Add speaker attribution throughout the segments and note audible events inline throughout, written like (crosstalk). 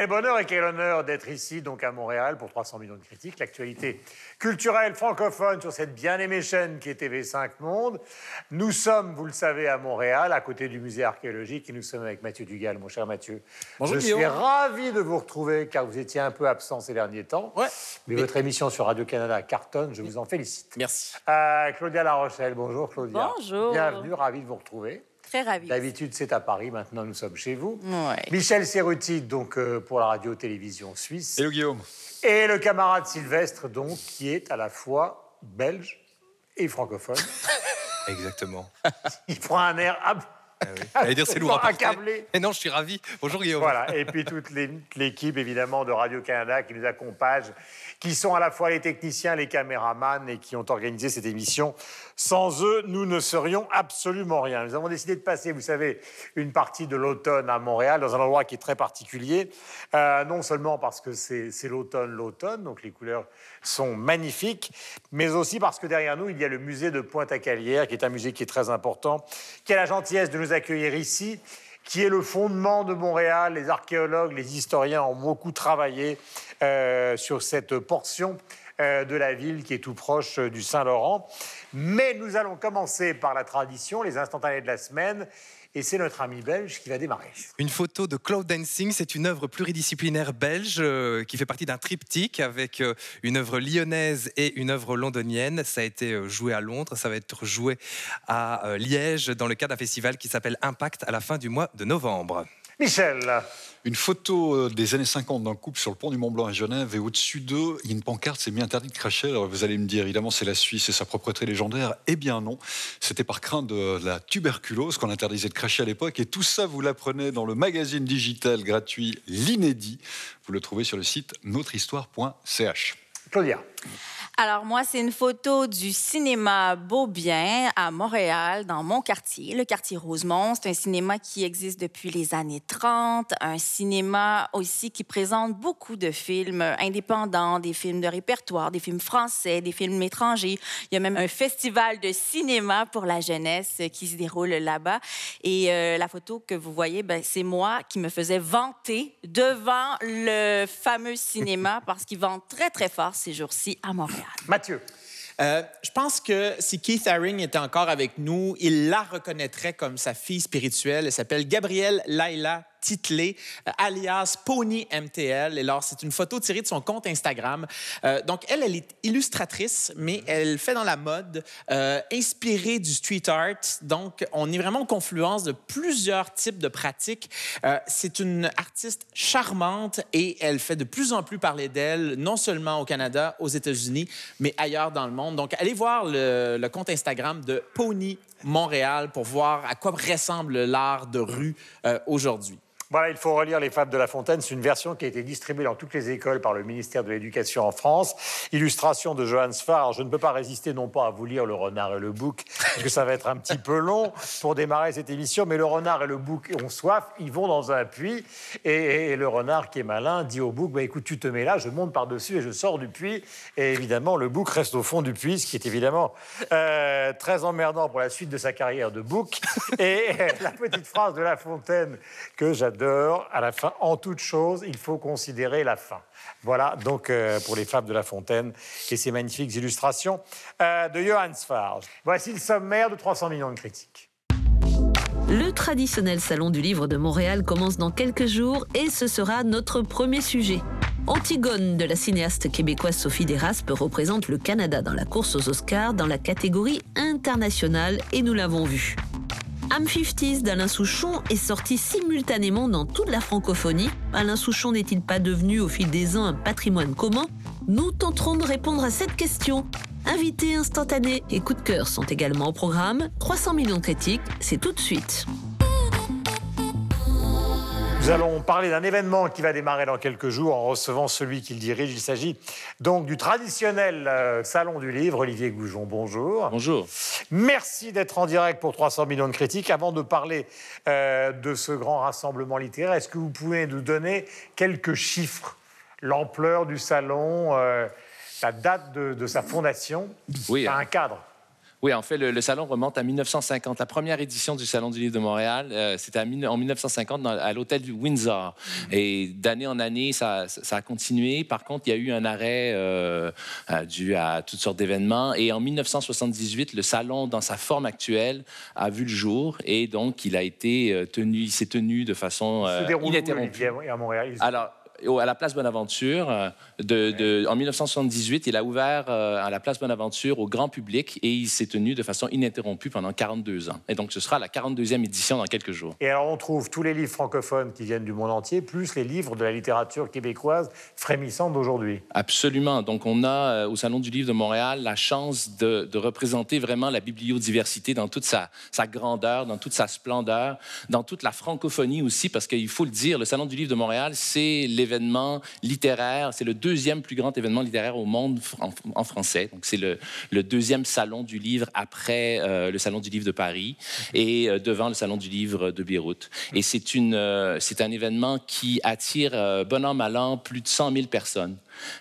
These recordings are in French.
Speaker 1: Quel bonheur et quel honneur d'être ici, donc à Montréal, pour 300 millions de critiques. L'actualité culturelle francophone sur cette bien-aimée chaîne qui est TV5 Monde. Nous sommes, vous le savez, à Montréal, à côté du musée archéologique, et nous sommes avec Mathieu Dugal, mon cher Mathieu.
Speaker 2: Bonjour,
Speaker 1: Je
Speaker 2: Guillaume.
Speaker 1: suis ravi de vous retrouver, car vous étiez un peu absent ces derniers temps.
Speaker 2: Ouais.
Speaker 1: Mais votre émission sur Radio-Canada cartonne, je vous en félicite.
Speaker 2: Merci.
Speaker 1: Euh, Claudia La Rochelle, bonjour Claudia.
Speaker 3: Bonjour.
Speaker 1: Bienvenue, ravi de vous retrouver.
Speaker 3: Très ravie.
Speaker 1: D'habitude, c'est à Paris, maintenant nous sommes chez vous.
Speaker 3: Ouais.
Speaker 1: Michel Serruti, donc euh, pour la radio-télévision suisse.
Speaker 4: Hello Guillaume.
Speaker 1: Et le camarade Sylvestre, donc, qui est à la fois belge et francophone. (laughs)
Speaker 4: Exactement.
Speaker 1: Il prend un air ab-
Speaker 4: Ah oui. Dire c'est lourd à (laughs) porter. Et non, je suis ravi. Bonjour Guillaume.
Speaker 1: Voilà, et puis toute l'équipe, évidemment, de Radio-Canada qui nous accompagne, qui sont à la fois les techniciens, les caméramans et qui ont organisé cette émission. Sans eux, nous ne serions absolument rien. Nous avons décidé de passer, vous savez, une partie de l'automne à Montréal, dans un endroit qui est très particulier. Euh, non seulement parce que c'est l'automne, l'automne, donc les couleurs sont magnifiques, mais aussi parce que derrière nous, il y a le musée de Pointe-à-Calière, qui est un musée qui est très important, qui a la gentillesse de nous accueillir ici qui est le fondement de Montréal. Les archéologues, les historiens ont beaucoup travaillé euh, sur cette portion de la ville qui est tout proche euh, du Saint-Laurent. Mais nous allons commencer par la tradition, les instantanés de la semaine, et c'est notre ami belge qui va démarrer.
Speaker 4: Une photo de Cloud Dancing, c'est une œuvre pluridisciplinaire belge euh, qui fait partie d'un triptyque avec euh, une œuvre lyonnaise et une œuvre londonienne. Ça a été euh, joué à Londres, ça va être joué à euh, Liège dans le cadre d'un festival qui s'appelle Impact à la fin du mois de novembre.
Speaker 1: Michel,
Speaker 5: Une photo euh, des années 50 d'un couple sur le pont du Mont Blanc à Genève et au-dessus d'eux, il y a une pancarte, c'est mis interdit de cracher. Alors vous allez me dire, évidemment, c'est la Suisse et sa propreté légendaire. Eh bien non, c'était par crainte de la tuberculose qu'on interdisait de cracher à l'époque. Et tout ça, vous l'apprenez dans le magazine digital gratuit L'Inédit. Vous le trouvez sur le site notrehistoire.ch.
Speaker 1: Claudia.
Speaker 3: Alors, moi, c'est une photo du cinéma Beaubien à Montréal, dans mon quartier, le quartier Rosemont. C'est un cinéma qui existe depuis les années 30, un cinéma aussi qui présente beaucoup de films indépendants, des films de répertoire, des films français, des films étrangers. Il y a même un festival de cinéma pour la jeunesse qui se déroule là-bas. Et euh, la photo que vous voyez, ben, c'est moi qui me faisais vanter devant le fameux cinéma parce qu'ils vendent très, très fort ces jours-ci à Montréal.
Speaker 1: Mathieu.
Speaker 2: Euh, je pense que si Keith Haring était encore avec nous, il la reconnaîtrait comme sa fille spirituelle. Elle s'appelle Gabrielle Laila Titley, euh, alias Pony MTL. Et alors, c'est une photo tirée de son compte Instagram. Euh, donc, elle, elle est illustratrice, mais elle fait dans la mode, euh, inspirée du street art. Donc, on est vraiment en confluence de plusieurs types de pratiques. Euh, c'est une artiste charmante et elle fait de plus en plus parler d'elle, non seulement au Canada, aux États-Unis, mais ailleurs dans le monde. Donc, allez voir le, le compte Instagram de Pony Montréal pour voir à quoi ressemble l'art de rue euh, aujourd'hui.
Speaker 1: Voilà, il faut relire Les Fables de La Fontaine. C'est une version qui a été distribuée dans toutes les écoles par le ministère de l'Éducation en France. Illustration de Johannes Farr. Je ne peux pas résister non pas à vous lire Le Renard et le Bouc, parce que ça va être un petit peu long pour démarrer cette émission. Mais le renard et le bouc ont soif, ils vont dans un puits. Et, et le renard qui est malin dit au bouc bah, Écoute, tu te mets là, je monte par-dessus et je sors du puits. Et évidemment, le bouc reste au fond du puits, ce qui est évidemment euh, très emmerdant pour la suite de sa carrière de bouc. Et la petite phrase de La Fontaine que j'adore à la fin, en toute chose, il faut considérer la fin. Voilà donc euh, pour les fables de La Fontaine et ces magnifiques illustrations euh, de Johannes Farge. Voici le sommaire de 300 millions de critiques.
Speaker 6: Le traditionnel salon du livre de Montréal commence dans quelques jours et ce sera notre premier sujet. Antigone de la cinéaste québécoise Sophie Desraspes représente le Canada dans la course aux Oscars dans la catégorie internationale et nous l'avons vu. Am 50 d'Alain Souchon est sorti simultanément dans toute la francophonie. Alain Souchon n'est-il pas devenu au fil des ans un patrimoine commun? Nous tenterons de répondre à cette question. Invités instantanés et coups de cœur sont également au programme. 300 millions de critiques, c'est tout de suite.
Speaker 1: Nous allons parler d'un événement qui va démarrer dans quelques jours en recevant celui qui le dirige. Il s'agit donc du traditionnel euh, Salon du Livre. Olivier Goujon, bonjour.
Speaker 2: Bonjour.
Speaker 1: Merci d'être en direct pour 300 millions de critiques. Avant de parler euh, de ce grand rassemblement littéraire, est-ce que vous pouvez nous donner quelques chiffres? L'ampleur du salon, euh, la date de, de sa fondation?
Speaker 7: Oui.
Speaker 1: Un cadre
Speaker 7: Oui, en fait, le, le salon remonte à 1950. La première édition du Salon du livre de Montréal, euh, c'était en 1950 dans- à l'hôtel du Windsor. Et d'année en année, ça, ça a continué. Par contre, il y a eu un arrêt euh, euh, dû à toutes sortes d'événements. Et en 1978, le salon, dans sa forme actuelle, a vu le jour. Et donc, il a été tenu, il s'est tenu de façon
Speaker 1: Il
Speaker 7: euh, ininterrompue.
Speaker 1: À Montréal
Speaker 7: Alors, à la place Bonaventure, euh, de, de- en 1978, il a ouvert euh, à la place Bonaventure au grand public et il s'est tenu de façon ininterrompue pendant 42 ans. Et donc, ce sera la 42e édition dans quelques jours.
Speaker 1: Et alors, on trouve tous les livres francophones qui viennent du monde entier, plus les livres de la littérature québécoise frémissante d'aujourd'hui.
Speaker 7: Absolument. Donc, on a euh, au Salon du Livre de Montréal la chance de, de représenter vraiment la bibliodiversité dans toute sa, sa grandeur, dans toute sa splendeur, dans toute la francophonie aussi, parce qu'il faut le dire, le Salon du Livre de Montréal, c'est l'événement littéraire, c'est le deuxième plus grand événement littéraire au monde en, français. Donc, c'est le, deuxième salon du livre après euh, le Salon du Livre de Paris et euh, devant le Salon du Livre de Beyrouth. Et c'est euh, c'est un événement qui attire, bon an, mal an, plus de 100 000 personnes.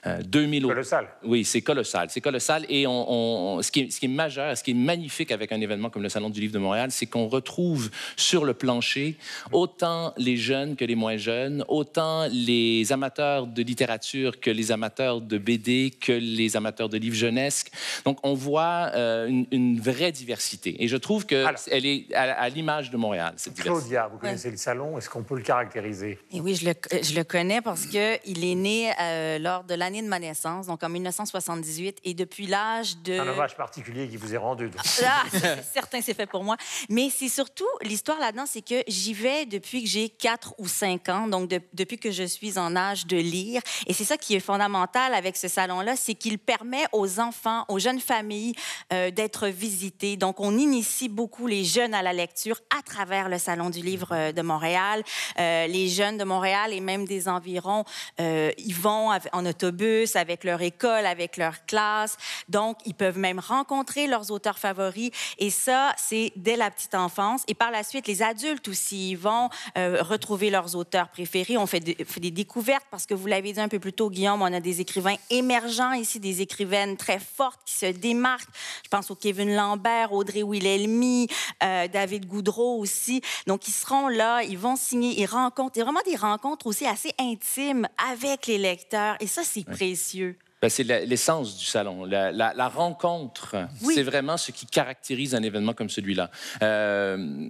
Speaker 7: Euh, 2000 au-
Speaker 1: Colossal.
Speaker 7: oui, c'est colossal. C'est colossal. Et on, on- ce, qui est, ce qui est majeur, ce qui est magnifique avec un événement comme le Salon du Livre de Montréal, c'est qu'on retrouve sur le plancher autant les jeunes que les moins jeunes, autant les amateurs de littérature que les amateurs de BD, que les amateurs de livres jeunesse. Donc, on voit euh, une, une vraie diversité. Et je trouve qu'elle est à, à l'image de Montréal, cette diversité.
Speaker 1: Claudia, vous connaissez le salon, est-ce qu'on peut le caractériser?
Speaker 3: Et oui, je le, je le connais parce qu'il est né euh, lors de l'année de ma naissance, donc en 1978, et depuis l'âge de...
Speaker 1: Un hommage particulier qui vous est rendu. donc.
Speaker 3: Ah, c'est certain, c'est fait pour moi. Mais c'est surtout, l'histoire là-dedans, c'est que j'y vais depuis que j'ai 4 ou 5 ans, donc de- depuis que je suis en âge de lire. Et c'est ça qui est fondamental avec ce salon-là, c'est qu'il permet aux enfants, aux jeunes familles euh, d'être visités. Donc, on initie beaucoup les jeunes à la lecture à travers le Salon du livre euh, de Montréal. Euh, les jeunes de Montréal et même des environs, euh, ils vont en autobus avec leur école, avec leur classe. Donc, ils peuvent même rencontrer leurs auteurs favoris. Et ça, c'est dès la petite enfance. Et par la suite, les adultes aussi, ils vont euh, retrouver leurs auteurs préférés. On fait, des- découvertes parce que vous l'avez dit un peu plus tôt, Guillaume, on a des écrivains émergents ici, des écrivaines très fortes qui se démarquent. Je pense au Kevin Lambert, Audrey Wilhelmy, euh, David Goudreau aussi. Donc, ils seront là, ils vont signer, ils rencontrent. Il vraiment des rencontres aussi assez intimes avec les lecteurs. C'est précieux.
Speaker 7: Ben, c'est l'essence du salon. La, la- la rencontre,
Speaker 3: Oui.
Speaker 7: c'est vraiment ce qui caractérise un événement comme celui-là. Euh,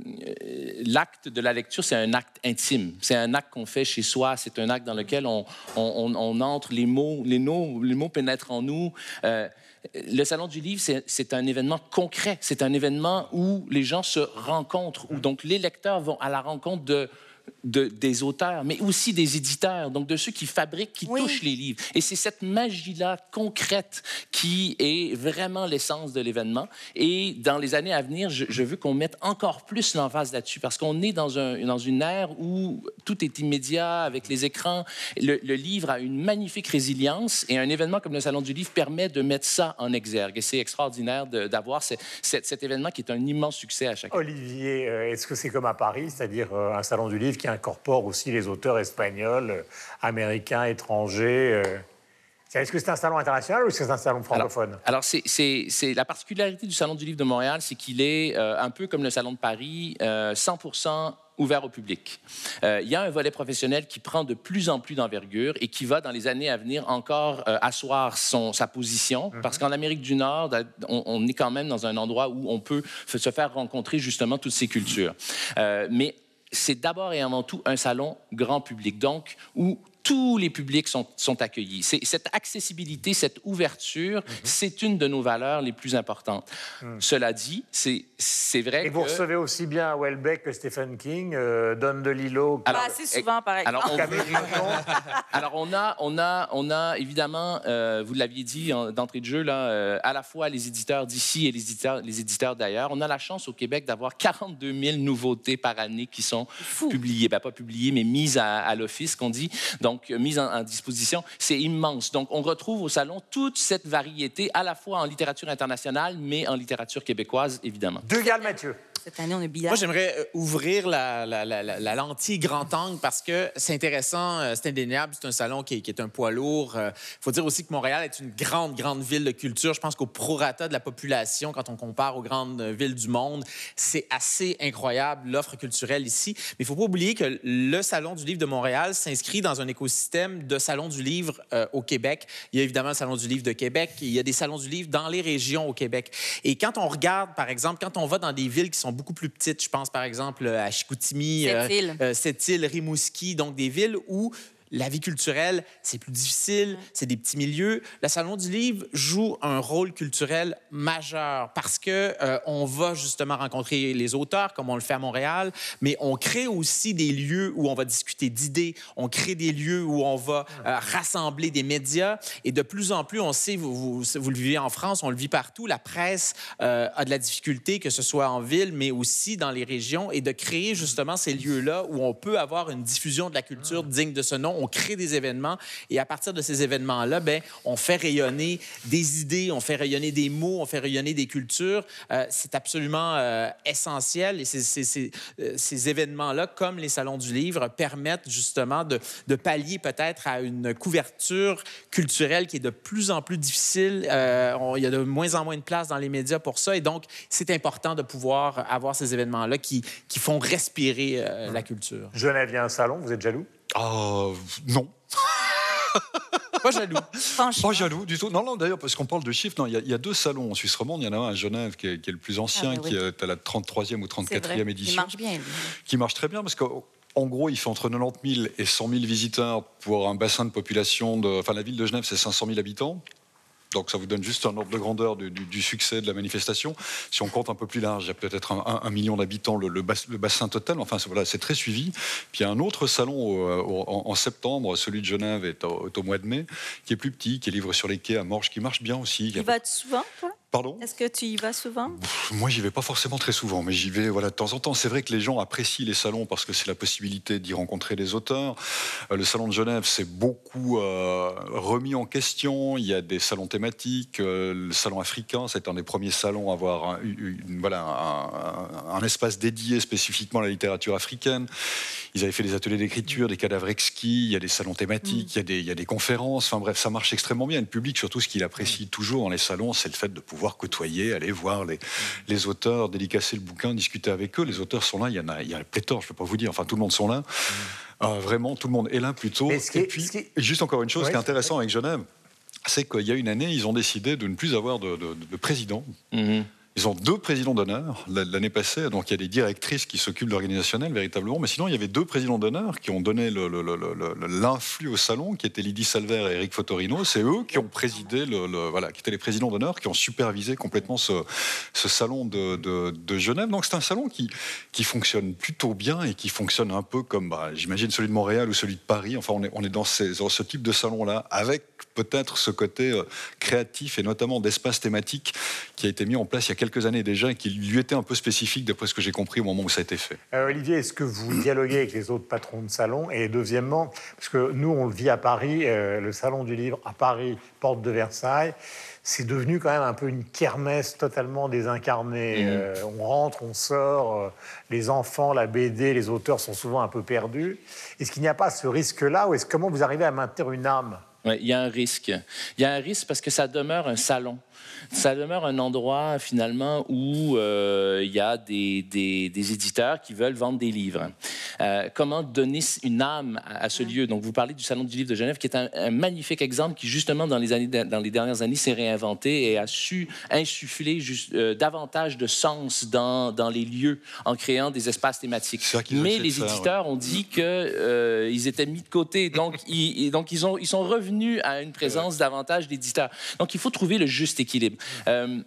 Speaker 7: L'acte de la lecture, c'est un acte intime. C'est un acte qu'on fait chez soi. C'est un acte dans lequel on, on- on- on entre, les mots, les, mots, les mots pénètrent en nous. Euh, le Salon du Livre, c'est un événement concret. C'est un événement où les gens se rencontrent, où donc les lecteurs vont à la rencontre de, de- des auteurs, mais aussi des éditeurs, donc de ceux qui fabriquent, qui
Speaker 3: Oui.
Speaker 7: touchent les livres. Et c'est cette magie-là concrète qui est vraiment l'essence de l'événement. Et dans les années à venir, je, je veux qu'on mette encore plus l'emphase là-dessus, parce qu'on est dans, un, dans une ère où tout est immédiat avec les écrans. Le, le livre a une magnifique résilience, et un événement comme le Salon du Livre permet de mettre ça en exergue. Et c'est extraordinaire d'avoir ce- cet- événement qui est un immense succès à chaque année.
Speaker 1: Olivier, euh, est-ce que c'est comme à Paris, c'est-à-dire euh, un salon du livre qui incorpore aussi les auteurs espagnols, euh, américains, étrangers euh, Est-ce que c'est un salon international ou est-ce que c'est un salon francophone?
Speaker 7: Alors, alors c'est, c'est- c'est- la particularité du Salon du Livre de Montréal, c'est qu'il est euh, un peu comme le Salon de Paris, euh, 100% ouvert au public. Euh, Il y a un volet professionnel qui prend de plus en plus d'envergure et qui va, dans les années à venir, encore euh, asseoir son, sa position. Parce qu'en Amérique du Nord, on, on est quand même dans un endroit où on peut se faire rencontrer justement toutes ces cultures. Euh, mais c'est d'abord et avant tout un salon grand public, donc où tous les publics sont, sont accueillis. C'est- cette accessibilité, cette ouverture,
Speaker 1: Mhm.
Speaker 7: c'est une de nos valeurs les plus importantes. Cela dit, c'est c'est vrai
Speaker 1: Et vous recevez aussi bien Welbeck que Stephen King, euh, Don DeLillo.
Speaker 7: Alors,
Speaker 3: Pas assez souvent, par exemple.
Speaker 7: Alors, on, (laughs) alors, on a, on a, on a évidemment, euh, vous l'aviez dit en- d'entrée de jeu, là, euh, à la fois les éditeurs d'ici et les éditeurs, les éditeurs d'ailleurs. On a la chance au Québec d'avoir 42 000 nouveautés par année qui sont publiées, ben, pas publiées, mais mises à, à l'office, qu'on dit, donc euh, mises en, disposition. C'est immense. Donc, on retrouve au salon toute cette variété, à la fois en littérature internationale, mais en littérature québécoise, évidemment.
Speaker 1: Dugal Mathieu.
Speaker 3: Cette année, on est
Speaker 2: Moi, j'aimerais euh, ouvrir la, lentille grand angle parce que c'est intéressant, euh, c'est indéniable, c'est un salon qui est, un poids lourd. Il faut dire aussi que Montréal est une grande, grande ville de culture. Je pense qu'au prorata de la population, quand on compare aux grandes euh, villes du monde, c'est assez incroyable l'offre culturelle ici. Mais il faut pas oublier que le Salon du livre de Montréal s'inscrit dans un écosystème de salons du livre euh, au Québec. Il y a évidemment le Salon du livre de Québec, il y a des salons du livre dans les régions au Québec. Et quand on regarde, par exemple, quand on va dans des villes qui sont beaucoup plus petites, je pense par exemple à Chicoutimi,
Speaker 3: Sept-Îles.
Speaker 2: euh, Sept-Îles, Rimouski, donc des villes où la vie culturelle, c'est plus difficile, c'est des petits milieux. Le Salon du Livre joue un rôle culturel majeur parce que euh, on va justement rencontrer les auteurs, comme on le fait à Montréal, mais on crée aussi des lieux où on va discuter d'idées, on crée des lieux où on va euh, rassembler des médias. Et de plus en plus, on sait, vous, vous, vous le vivez en France, on le vit partout, la presse euh, a de la difficulté, que ce soit en ville, mais aussi dans les régions, et de créer justement ces lieux-là où on peut avoir une diffusion de la culture digne de ce nom. On crée des événements, et à partir de ces événements-là, ben, on fait rayonner des idées, on fait rayonner des mots, on fait rayonner des cultures. Euh, c'est absolument euh, essentiel, et euh, ces événements-là, comme les salons du livre, permettent justement de, pallier peut-être à une couverture culturelle qui est de plus en plus difficile. Il y a de moins en moins de place dans les médias pour ça, et donc c'est important de pouvoir avoir ces événements-là qui, font respirer la culture.
Speaker 1: Genève, il y a un salon, vous êtes jaloux?
Speaker 5: Ah, non. (laughs)
Speaker 2: Pas jaloux.
Speaker 5: Pas jaloux du tout. Non, non, d'ailleurs, parce qu'on parle de chiffres, il y, a- il y a deux salons en Suisse romande. Il y en a un à Genève qui est, qui est le plus ancien,
Speaker 3: Ah, oui,
Speaker 5: qui
Speaker 3: oui.
Speaker 5: est à la 33e ou
Speaker 3: c'est
Speaker 5: 34e
Speaker 3: vrai. Il
Speaker 5: édition,
Speaker 3: marche bien, lui.
Speaker 5: qui marche très bien parce qu'en en gros, il fait entre 90 000 et 100 000 visiteurs pour un bassin de population de. Enfin, la ville de Genève, c'est 500 000 habitants. Donc ça vous donne juste un ordre de grandeur du, succès de la manifestation. Si on compte un peu plus large, il y a peut-être un, million d'habitants, le, le bas- le bassin total. Enfin voilà, c'est très suivi. Puis il y a un autre salon en, septembre, celui de Genève est au, mois de mai, qui est plus petit, qui est livré sur les quais à Morges, qui marche bien aussi. Il y
Speaker 3: Tu
Speaker 5: a-
Speaker 3: y vas souvent, toi?
Speaker 5: Pardon
Speaker 3: Est-ce que tu y vas souvent?
Speaker 5: Moi, j'y vais pas forcément très souvent, mais j'y vais voilà, de temps en temps. C'est vrai que les gens apprécient les salons parce que c'est la possibilité d'y rencontrer des auteurs. Euh, le salon de Genève, c'est beaucoup euh, remis en question. Il y a des salons thématiques. Euh, le salon africain, c'est un des premiers salons à avoir un, une- voilà, un, un- un espace dédié spécifiquement à la littérature africaine. Ils avaient fait des ateliers d'écriture, des cadavres exquis. Il y a des salons thématiques, il, y a des, il y a des conférences. Enfin bref, ça marche extrêmement bien. Le public, surtout, ce qu'il apprécie toujours dans les salons, c'est le fait de pouvoir côtoyer, aller voir les, les auteurs, dédicacer le bouquin, discuter avec eux. Les auteurs sont là, il y en a, il y a pléthore, je ne peux pas vous dire. Enfin, tout le monde sont là. Euh, vraiment, tout le monde est là plutôt. Et
Speaker 1: est-
Speaker 5: puis,
Speaker 1: est-
Speaker 5: juste encore une chose
Speaker 1: Oui,
Speaker 5: qui est intéressant avec Genève, c'est qu'il y a une année, ils ont décidé de ne plus avoir de, de- de président.
Speaker 7: Mhm.
Speaker 5: Ils ont deux présidents d'honneur l'année passée, donc il y a des directrices qui s'occupent de l'organisationnel véritablement, mais sinon il y avait deux présidents d'honneur qui ont donné l'influx au salon, qui étaient Lydie Salver et Eric Fotorino. C'est eux qui ont présidé, voilà, qui étaient les présidents d'honneur, qui ont supervisé complètement ce, salon de, Genève. Donc c'est un salon qui, qui fonctionne plutôt bien et qui fonctionne un peu comme, bah, j'imagine, celui de Montréal ou celui de Paris. Enfin, on est, dans, dans ce type de salon-là, avec peut-être ce côté euh, créatif et notamment d'espace thématique qui a été mis en place il y a quelques années déjà et qui lui était un peu spécifique d'après ce que j'ai compris au moment où ça a été fait.
Speaker 1: Euh, Olivier, est-ce que vous dialoguez avec les autres patrons de salon? Et deuxièmement, parce que nous, on le vit à Paris, euh, le salon du livre à Paris, porte de Versailles, c'est devenu quand même un peu une kermesse totalement désincarnée. Euh, on rentre, on sort, euh, les enfants, la BD, les auteurs sont souvent un peu perdus. Est-ce qu'il n'y a pas ce risque-là ou est-ce comment vous arrivez à maintenir une âme?
Speaker 7: Il y a un risque. Il y a un risque parce que ça demeure un salon. Ça demeure un endroit finalement où euh, il y a des, des- des éditeurs qui veulent vendre des livres. Euh, comment donner une âme à, à ce lieu? Donc vous parlez du salon du livre de Genève, qui est un, un magnifique exemple qui justement dans les années dans les dernières années s'est réinventé et a su insuffler juste, euh, davantage de sens dans, dans les lieux en créant des espaces thématiques.
Speaker 5: Qu'ils
Speaker 7: Mais les
Speaker 5: ouais.
Speaker 7: éditeurs ont dit que euh, ils étaient mis de côté, donc (laughs) ils, donc ils ont ils sont revenus à une présence davantage d'éditeurs. Donc il faut trouver le juste équilibre. Euh,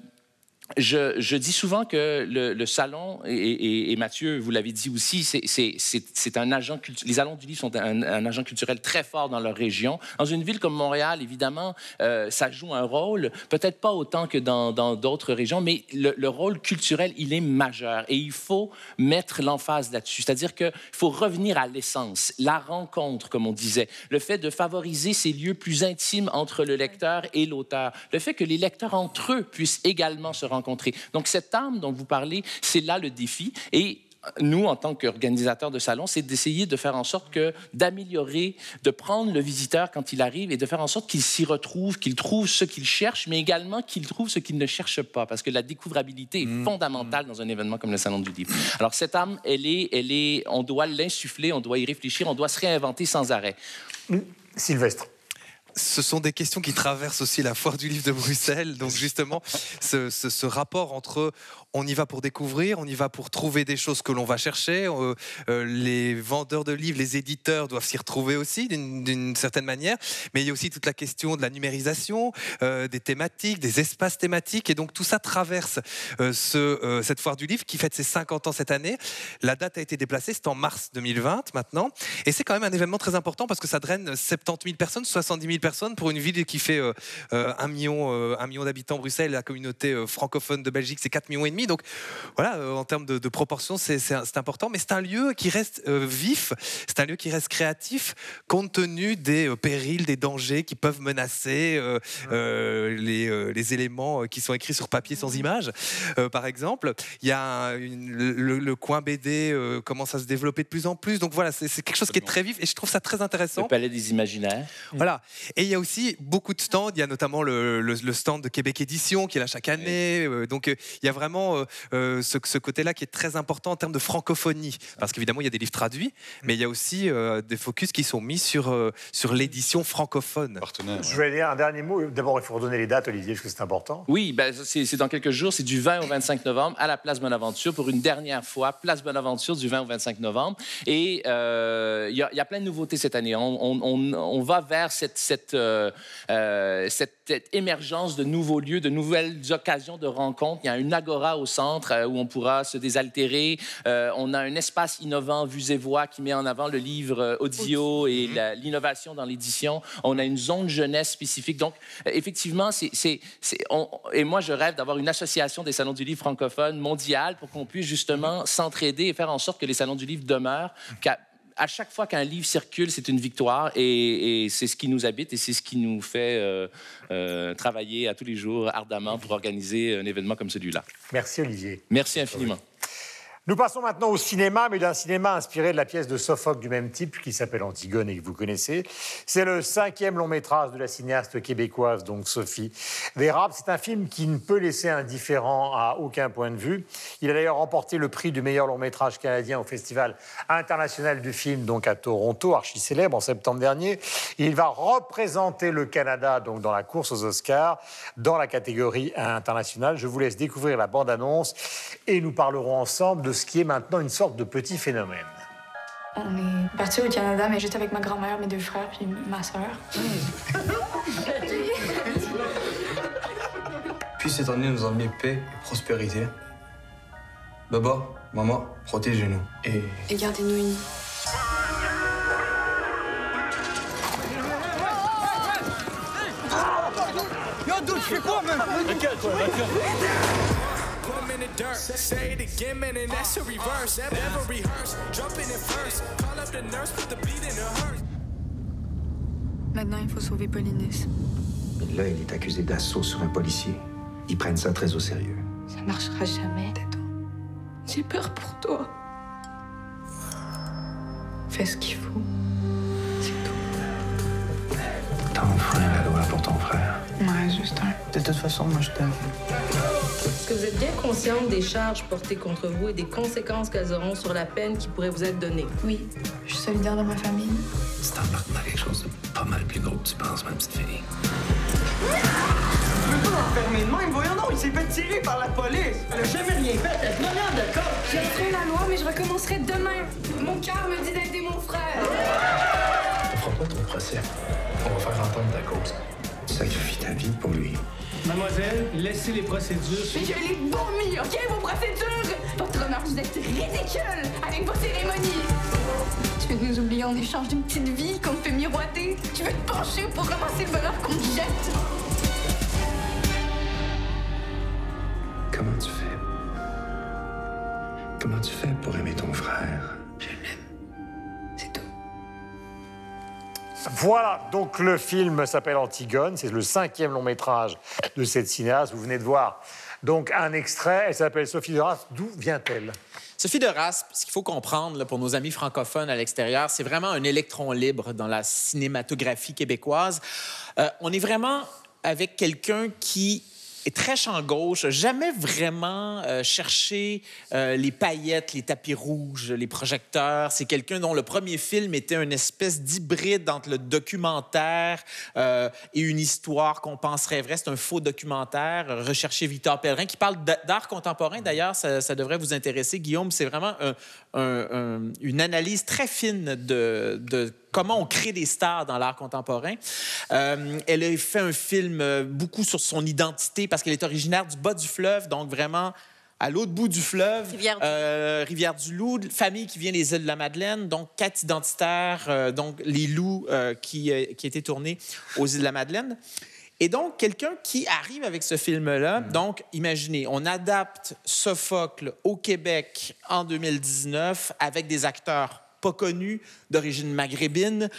Speaker 7: je, je dis souvent que le, le salon, et, et- et Mathieu, vous l'avez dit aussi, c'est- un agent culturel. Les salons du livre sont un, un agent culturel très fort dans leur région. Dans une ville comme Montréal, évidemment, euh, ça joue un rôle, peut-être pas autant que dans dans d'autres régions, mais le, le rôle culturel, il est majeur. Et il faut mettre l'emphase là-dessus. C'est-à-dire qu'il faut revenir à l'essence, la rencontre, comme on disait, le fait de favoriser ces lieux plus intimes entre le lecteur et l'auteur, le fait que les lecteurs entre eux puissent également se rencontrer rencontrer. Donc, cette âme dont vous parlez, c'est là le défi. Et nous, en tant qu'organisateurs de salon, c'est d'essayer de faire en sorte que, d'améliorer, de prendre le visiteur quand il arrive et de faire en sorte qu'il s'y retrouve, qu'il trouve ce qu'il cherche, mais également qu'il trouve ce qu'il ne cherche pas, parce que la découvrabilité est
Speaker 1: Mmh.
Speaker 7: fondamentale dans un événement comme le Salon du Livre. Alors, cette âme, elle est, elle est, on doit l'insuffler, on doit y réfléchir, on doit se réinventer sans arrêt.
Speaker 1: Sylvestre.
Speaker 4: Ce sont des questions qui traversent aussi la foire du livre de Bruxelles. Donc (laughs) justement, ce, ce- ce rapport entre on y va pour découvrir, on y va pour trouver des choses que l'on va chercher. euh, euh, les vendeurs de livres, les éditeurs doivent s'y retrouver aussi d'une certaine manière. Mais il y a aussi toute la question de la numérisation, euh, des thématiques, des espaces thématiques. Et donc tout ça traverse ce, cette foire du livre qui fête ses 50 ans cette année. La date a été déplacée, c'est en mars 2020 maintenant. Et c'est quand même un événement très important parce que ça draine 70 000 personnes, 70 000 personnes pour une ville qui fait euh, euh, un million, un million d'habitants. Bruxelles, la communauté francophone de Belgique, c'est 4 millions et demi. Donc voilà, euh, en termes de, de proportion, c'est important. Mais c'est un lieu qui reste euh, vif, c'est un lieu qui reste créatif compte tenu des euh, périls, des dangers qui peuvent menacer euh, euh, les, euh, les éléments qui sont écrits sur papier sans image. Euh, par exemple, il y a un- une- le, le coin BD euh, commence à se développer de plus en plus. Donc voilà, c'est quelque chose qui est très vif et je trouve ça très intéressant.
Speaker 7: Le palais des imaginaires.
Speaker 4: Voilà. Et il y a aussi beaucoup de stands. Il y a notamment le, le- le stand de Québec Édition qui est là chaque année. Donc il y a vraiment euh, euh, ce, ce côté-là qui est très important en termes de francophonie. Parce qu'évidemment, il y a des livres traduits, mais il y a aussi euh, des focus qui sont mis sur, euh, sur l'édition francophone.
Speaker 5: Partenaire.
Speaker 1: Je vais dire un dernier mot. D'abord, il faut redonner les dates, Olivier, parce que c'est important.
Speaker 7: Oui, ben, c'est dans quelques jours. C'est du 20 au 25 novembre à la Place Bonaventure pour une dernière fois. Place Bonaventure du 20 au 25 novembre. Et euh, il y, a- il y a plein de nouveautés cette année. On, on- on- on va vers cette, cette, euh, euh, cette, cette émergence de nouveaux lieux, de nouvelles occasions de rencontres. Il y a une agora au centre euh, où on pourra se désaltérer. Euh, on a un espace innovant, vues et voix, qui met en avant le livre euh, audio et la- l'innovation dans l'édition. On a une zone jeunesse spécifique. Donc, effectivement, c'est, et moi, je rêve d'avoir une association des salons du livre francophones mondiale pour qu'on puisse justement s'entraider et faire en sorte que les salons du livre demeurent. À chaque fois qu'un livre circule, c'est une victoire et, et c'est ce qui nous habite et c'est ce qui nous fait euh, euh, travailler à tous les jours ardemment pour organiser un événement comme celui-là.
Speaker 1: Merci, Olivier.
Speaker 7: Merci infiniment.
Speaker 1: Nous passons maintenant au cinéma, mais d'un cinéma inspiré de la pièce de Sophocle du même type qui s'appelle Antigone et que vous connaissez. C'est le cinquième long métrage de la cinéaste québécoise, donc Sophie Vérable. C'est un film qui ne peut laisser indifférent à aucun point de vue. Il a d'ailleurs remporté le prix du meilleur long métrage canadien au Festival international du film, donc à Toronto, archi célèbre en septembre dernier. Il va représenter le Canada donc dans la course aux Oscars dans la catégorie internationale. Je vous laisse découvrir la bande-annonce et nous parlerons ensemble de ce qui est maintenant une sorte de petit phénomène.
Speaker 8: On est parti au Canada, mais juste avec ma grand-mère, mes deux frères, puis ma sœur. (laughs)
Speaker 9: Puis cette année nous a mis paix et prospérité. Baba, maman, protégez-nous. Et
Speaker 8: Et gardez-nous unis.
Speaker 10: Put 'em in the dirt. Say it again, man, and that's a reverse. Never rehearse. Jumping in first. Call up the nurse, put the beat in her hearse.
Speaker 8: Maintenant, il faut sauver Polynice.
Speaker 11: Là, il est accusé d'assaut sur un policier. Ils prennent ça très au sérieux.
Speaker 8: Ça marchera jamais. Tais-toi. J'ai peur pour toi. Fais ce qu'il faut. C'est tout.
Speaker 11: T'en freins la loi pour ton frère.
Speaker 8: Ouais, juste un.
Speaker 9: de toute façon, moi je t'aime.
Speaker 12: Que vous êtes bien consciente des charges portées contre vous et des conséquences qu'elles auront sur la peine qui pourrait vous être donnée?
Speaker 8: Oui, je suis solidaire de ma famille.
Speaker 11: Tu t'embarques dans quelque chose de pas mal plus gros que tu penses, ma petite fille.
Speaker 9: Tu peux pas l'enfermer de même, voyons donc, il s'est fait tirer par la police. Il a jamais rien fait, elle est malade, d'accord?
Speaker 8: J'ai refait la loi, mais je recommencerai demain. Mon cœur me dit d'aider mon frère.
Speaker 11: On fera pas ton procès. On va faire entendre ta cause. Tu sacrifies ta vie pour lui.
Speaker 10: Mademoiselle, laissez les procédures.
Speaker 8: Mais je l'ai vomi, ok, vos procédures? Votre honneur, vous êtes ridicule avec vos cérémonies. Tu veux nous oublier en échange d'une petite vie qu'on te fait miroiter? Tu veux te pencher pour ramasser le bonheur qu'on te jette?
Speaker 11: Comment tu fais? Comment tu fais pour aimer ton frère?
Speaker 1: Voilà, donc le film s'appelle Antigone, c'est le cinquième long métrage de cette cinéaste. Vous venez de voir Donc un extrait, elle s'appelle Sophie de Raspe. D'où vient-elle?
Speaker 2: Sophie de Raspe, ce qu'il faut comprendre pour nos amis francophones à l'extérieur, c'est vraiment un électron libre dans la cinématographie québécoise. Euh, on est vraiment avec quelqu'un qui très champ gauche, jamais vraiment euh, cherché euh, les paillettes, les tapis rouges, les projecteurs. C'est quelqu'un dont le premier film était une espèce d'hybride entre le documentaire euh, et une histoire qu'on penserait vraie. C'est un faux documentaire. Recherché Victor Pellerin, qui parle d'art contemporain. D'ailleurs, ça, ça devrait vous intéresser, Guillaume. C'est vraiment un- un- un- une analyse très fine de, de comment on crée des stars dans l'art contemporain. Euh, elle a fait un film euh, beaucoup sur son identité parce qu'elle est originaire du bas du fleuve, donc vraiment à l'autre bout du fleuve,
Speaker 3: Rivière-du-Loup.
Speaker 2: euh, famille qui vient des îles de la Madeleine, donc quête identitaire, euh, donc les loups euh, qui, euh, qui étaient tournés aux îles de la Madeleine. Et donc, quelqu'un qui arrive avec ce film-là, donc, imaginez, on adapte Sophocle au Québec en 2019 avec des acteurs pas connus, d'origine maghrébine.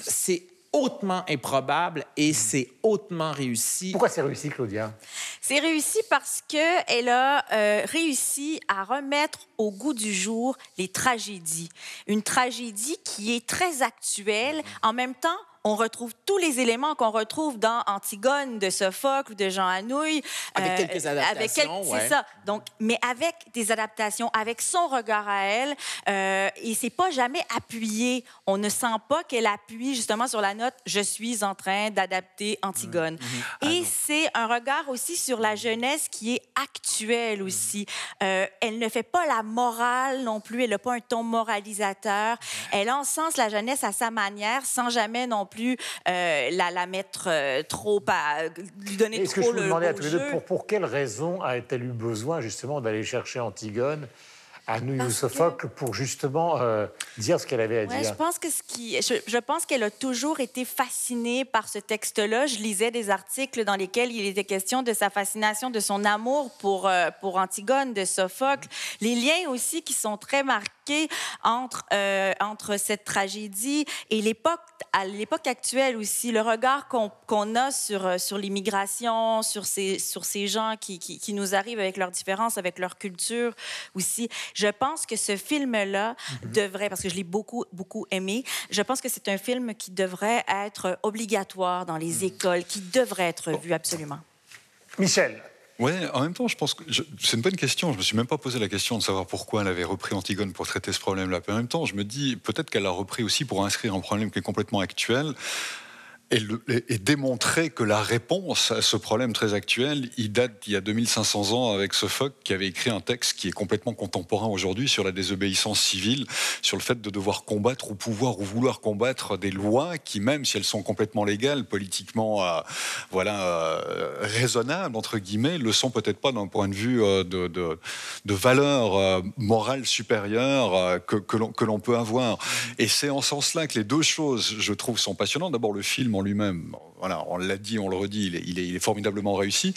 Speaker 2: C'est hautement improbable et c'est hautement réussi.
Speaker 1: Pourquoi c'est réussi, Claudia?
Speaker 3: C'est réussi parce qu'elle a euh, réussi à remettre au goût du jour les tragédies. Une tragédie qui est très actuelle. En même temps, on retrouve tous les éléments qu'on retrouve dans Antigone de Sophocle ou de Jean Anouilh.
Speaker 2: Avec quelques adaptations,
Speaker 3: Avec quelques-
Speaker 2: ouais.
Speaker 3: C'est ça. Donc, mais avec des adaptations, avec son regard à elle. euh, et c'est pas jamais appuyé. On ne sent pas qu'elle appuie justement sur la note « je suis en train d'adapter Antigone Et c'est un regard aussi sur la jeunesse qui est actuelle aussi. Euh, elle ne fait pas la morale non plus. Elle n'a pas un ton moralisateur. Elle encense la jeunesse à sa manière sans jamais non plus euh, la, la mettre euh, trop à lui donner
Speaker 1: Est-ce que
Speaker 3: trop
Speaker 1: je vous
Speaker 3: le
Speaker 1: demandais à
Speaker 3: beau
Speaker 1: tous les deux, pour, pour quelle raison a-t-elle eu besoin justement d'aller chercher Antigone à New Sophocle pour justement euh, dire ce qu'elle avait à
Speaker 3: Ouais,
Speaker 1: dire?
Speaker 3: je pense que ce qui, je, je pense qu'elle a toujours été fascinée par ce texte-là. Je lisais des articles dans lesquels il était question de sa fascination, de son amour pour euh, pour Antigone de Sophocle. Les liens aussi qui sont très marqués entre euh, entre cette tragédie et l'époque à l'époque actuelle aussi, le regard qu'on a sur euh, sur l'immigration, sur ces sur ces gens qui, qui qui nous arrivent avec leurs différences, avec leur culture aussi. Je pense que ce film-là devrait, parce que je l'ai beaucoup, beaucoup aimé, je pense que c'est un film qui devrait être obligatoire dans les écoles, qui devrait être vu absolument.
Speaker 1: Michel
Speaker 5: Ouais, en même temps, je pense que c'est une bonne question. Je me suis même pas posé la question de savoir pourquoi elle avait repris Antigone pour traiter ce problème-là. En même temps, je me dis peut-être qu'elle l'a repris aussi pour inscrire un problème qui est complètement actuel. Et, démontrer que la réponse à ce problème très actuel, il date d'il y a 2500 ans avec Sophocle qui avait écrit un texte qui est complètement contemporain aujourd'hui sur la désobéissance civile, sur le fait de devoir combattre ou pouvoir ou vouloir combattre des lois qui, même si elles sont complètement légales, politiquement euh, voilà, euh, raisonnables, entre guillemets, le sont peut-être pas d'un point de vue euh, de, de, de valeur euh, morale supérieure que, que l'on peut avoir. Et c'est en ce sens-là que les deux choses, je trouve, sont passionnantes. D'abord, le film lui-même, voilà, on l'a dit, on le redit, il est formidablement réussi.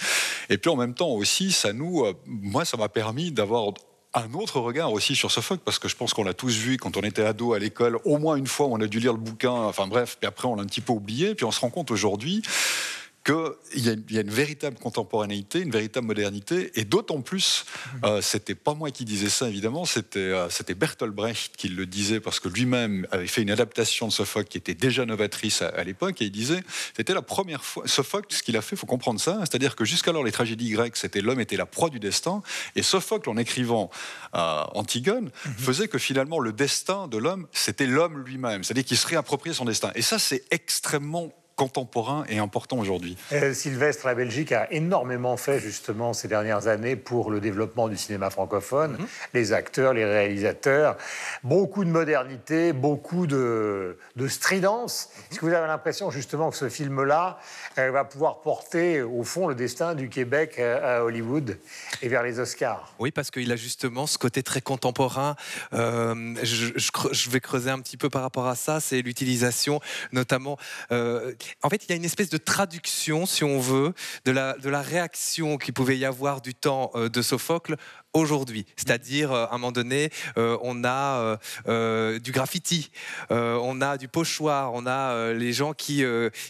Speaker 5: Et puis en même temps aussi, ça nous, euh, moi, ça m'a permis d'avoir un autre regard aussi sur Sophocle, parce que je pense qu'on l'a tous vu quand on était ado à l'école, au moins une fois, on a dû lire le bouquin, enfin bref, puis après on l'a un petit peu oublié, puis on se rend compte aujourd'hui qu'il y, a- il y a une véritable contemporanéité, une véritable modernité, et d'autant plus, euh, c'était pas moi qui disais ça évidemment, c'était euh, c'était Bertolt Brecht qui le disait parce que lui-même avait fait une adaptation de Sophocle qui était déjà novatrice à, à l'époque, et il disait c'était la première fois. Sophocle, ce qu'il a fait, faut comprendre ça, c'est-à-dire que jusqu'alors les tragédies grecques, c'était l'homme était la proie du destin, et Sophocle en écrivant euh, Antigone faisait que finalement le destin de l'homme, c'était l'homme lui-même, c'est-à-dire qu'il se réappropriait son destin, et ça c'est extrêmement contemporain et important aujourd'hui.
Speaker 1: Euh, Sylvestre, la Belgique a énormément fait justement ces dernières années pour le développement du cinéma francophone, les acteurs, les réalisateurs, beaucoup de modernité, beaucoup de, de stridence. Est-ce que vous avez l'impression justement que ce film-là euh, va pouvoir porter au fond le destin du Québec euh, à Hollywood et vers les Oscars?
Speaker 4: Oui, parce qu'il a justement ce côté très contemporain. Euh, je, je cre- je vais creuser un petit peu par rapport à ça. C'est l'utilisation, notamment. En fait, il y a une espèce de traduction, si on veut, de la, de la réaction qu'il pouvait y avoir du temps euh, de Sophocle aujourd'hui. C'est-à-dire, euh, à un moment donné, euh, on a euh, du graffiti, euh, on a du pochoir, on a les gens qui,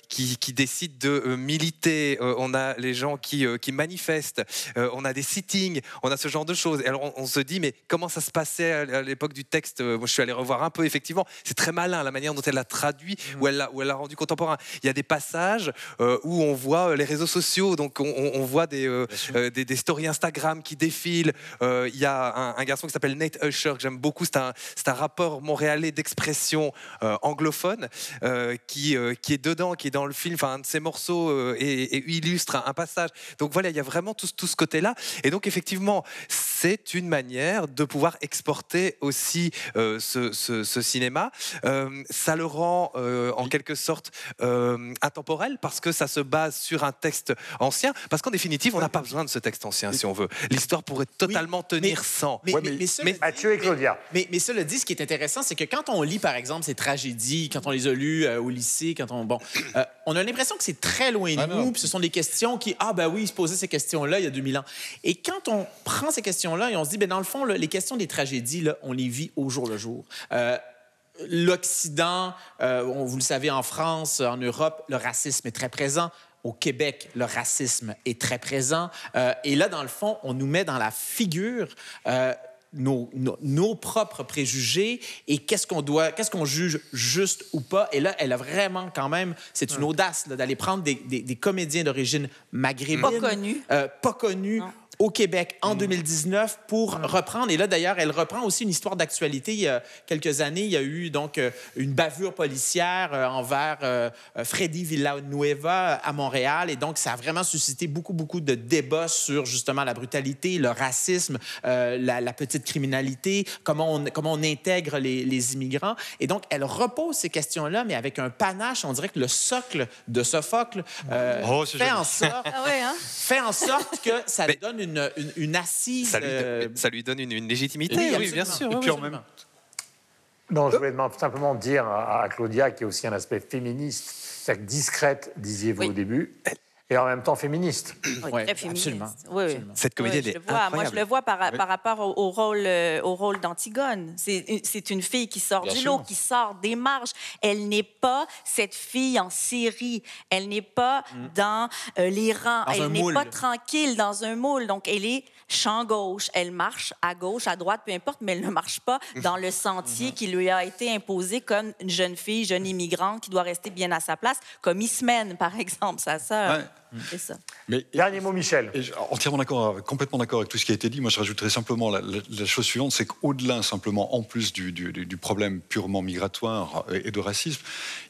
Speaker 4: qui, qui décident de militer, on a les gens qui, qui manifestent, on a des sittings, on a ce genre de choses. Et alors, on, on se dit, mais comment ça se passait à l'époque du texte? Moi, je suis allé revoir un peu, effectivement. C'est très malin la manière dont elle l'a traduit, ou elle l'a ou elle l'a rendu contemporain. Il y a des passages où on voit les réseaux sociaux, donc on, voit des, des, des stories Instagram qui défilent. Euh, Il y a un, un garçon qui s'appelle Nate Usher, que j'aime beaucoup. C'est un, rappeur montréalais d'expression euh, anglophone euh, qui, qui est dedans, qui est dans le film. Enfin, un de ses morceaux et, et illustre un, un passage. Donc voilà, il y a vraiment tout, tout ce côté-là. Et donc, effectivement, c'est une manière de pouvoir exporter aussi euh, ce, ce- ce cinéma. Euh, ça le rend euh, en quelque sorte intemporel parce que ça se base sur un texte ancien. Parce qu'en définitive, on n'a pas besoin de ce texte ancien si on veut. L'histoire pourrait totalement tenir sans.
Speaker 2: Mais, mais, mais cela dit-
Speaker 1: Mathieu et Claudia.
Speaker 2: Mais, mais cela dit, ce qui est intéressant, c'est que quand on lit, par exemple, ces tragédies, quand on les a lues euh, au lycée, quand on. Bon, euh, on a l'impression que c'est très loin de
Speaker 5: Ah
Speaker 2: nous, puis ce sont des questions qui. Ah, ben oui, ils se posaient ces questions-là il y a 2000 ans. Et quand on prend ces questions-là et on se dit, ben dans le fond, là, les questions des tragédies, là, on les vit au jour le jour. Euh, L'Occident, euh, vous le savez, en France, en Europe, le racisme est très présent. Au Québec, le racisme est très présent. Euh, et là, dans le fond, on nous met dans la figure euh, nos, nos- nos propres préjugés et qu'est-ce qu'on doit, qu'est-ce qu'on juge juste ou pas? Et là, elle a vraiment quand même, c'est une audace là, d'aller prendre des, des- des comédiens d'origine maghrébine,
Speaker 3: Pas connus.
Speaker 2: euh, pas connus. Au Québec en 2019 pour reprendre. Et là, d'ailleurs, elle reprend aussi une histoire d'actualité. Il y a quelques années, il y a eu donc euh, une bavure policière euh, envers euh, Freddy Villanueva à Montréal. Et donc, ça a vraiment suscité beaucoup, beaucoup de débats sur justement la brutalité, le racisme, euh, la, la petite criminalité, comment on, comment on intègre les, les immigrants. Et donc, elle repose ces questions-là, mais avec un panache. On dirait que le socle de Sophocle euh,
Speaker 5: Oh,
Speaker 2: fait,
Speaker 5: joli.
Speaker 2: en sorte,
Speaker 3: Ah ouais, hein?
Speaker 2: fait en sorte que ça donne une, une, une assise.
Speaker 4: Ça lui,
Speaker 2: euh,
Speaker 4: ça lui donne une, une légitimité,
Speaker 2: oui,
Speaker 4: oui, bien sûr.
Speaker 1: Et
Speaker 4: oui,
Speaker 1: puis en même Non, je voulais simplement dire à, à Claudia qu'il y a aussi un aspect féministe, c'est-à-dire discrète, disiez-vous
Speaker 3: Oui.
Speaker 1: au début, et en même temps féministe.
Speaker 3: Oui,
Speaker 2: Ouais,
Speaker 3: très féministe.
Speaker 2: absolument,
Speaker 3: Oui, oui.
Speaker 2: absolument.
Speaker 4: Cette comédienne
Speaker 3: Oui, je
Speaker 4: est
Speaker 3: le vois. Moi, je le vois par, par rapport au, au rôle, euh, au rôle d'Antigone. C'est une- C'est une fille qui sort
Speaker 1: Bien
Speaker 3: du
Speaker 1: sûr.
Speaker 3: lot, qui sort des marges. Elle n'est pas cette fille en série. Elle n'est pas dans euh, les rangs.
Speaker 2: Mm. Dans
Speaker 3: elle n'est pas tranquille dans un moule. Donc, elle est champ gauche. Elle marche à gauche, à droite, peu importe, mais elle ne marche pas dans le sentier (laughs) qui lui a été imposé comme une jeune fille, jeune immigrante qui doit rester bien à sa place, comme Ismène, par exemple, sa sœur.
Speaker 5: Ouais.
Speaker 3: C'est ça.
Speaker 5: Mais
Speaker 1: Dernier mot, Michel.
Speaker 5: Et entièrement d'accord, avec- complètement d'accord avec tout ce qui a été dit. Moi, je rajouterais simplement la, la- la chose suivante, c'est qu'au-delà simplement, en plus du, du- du- du problème purement migratoire et, et de racisme,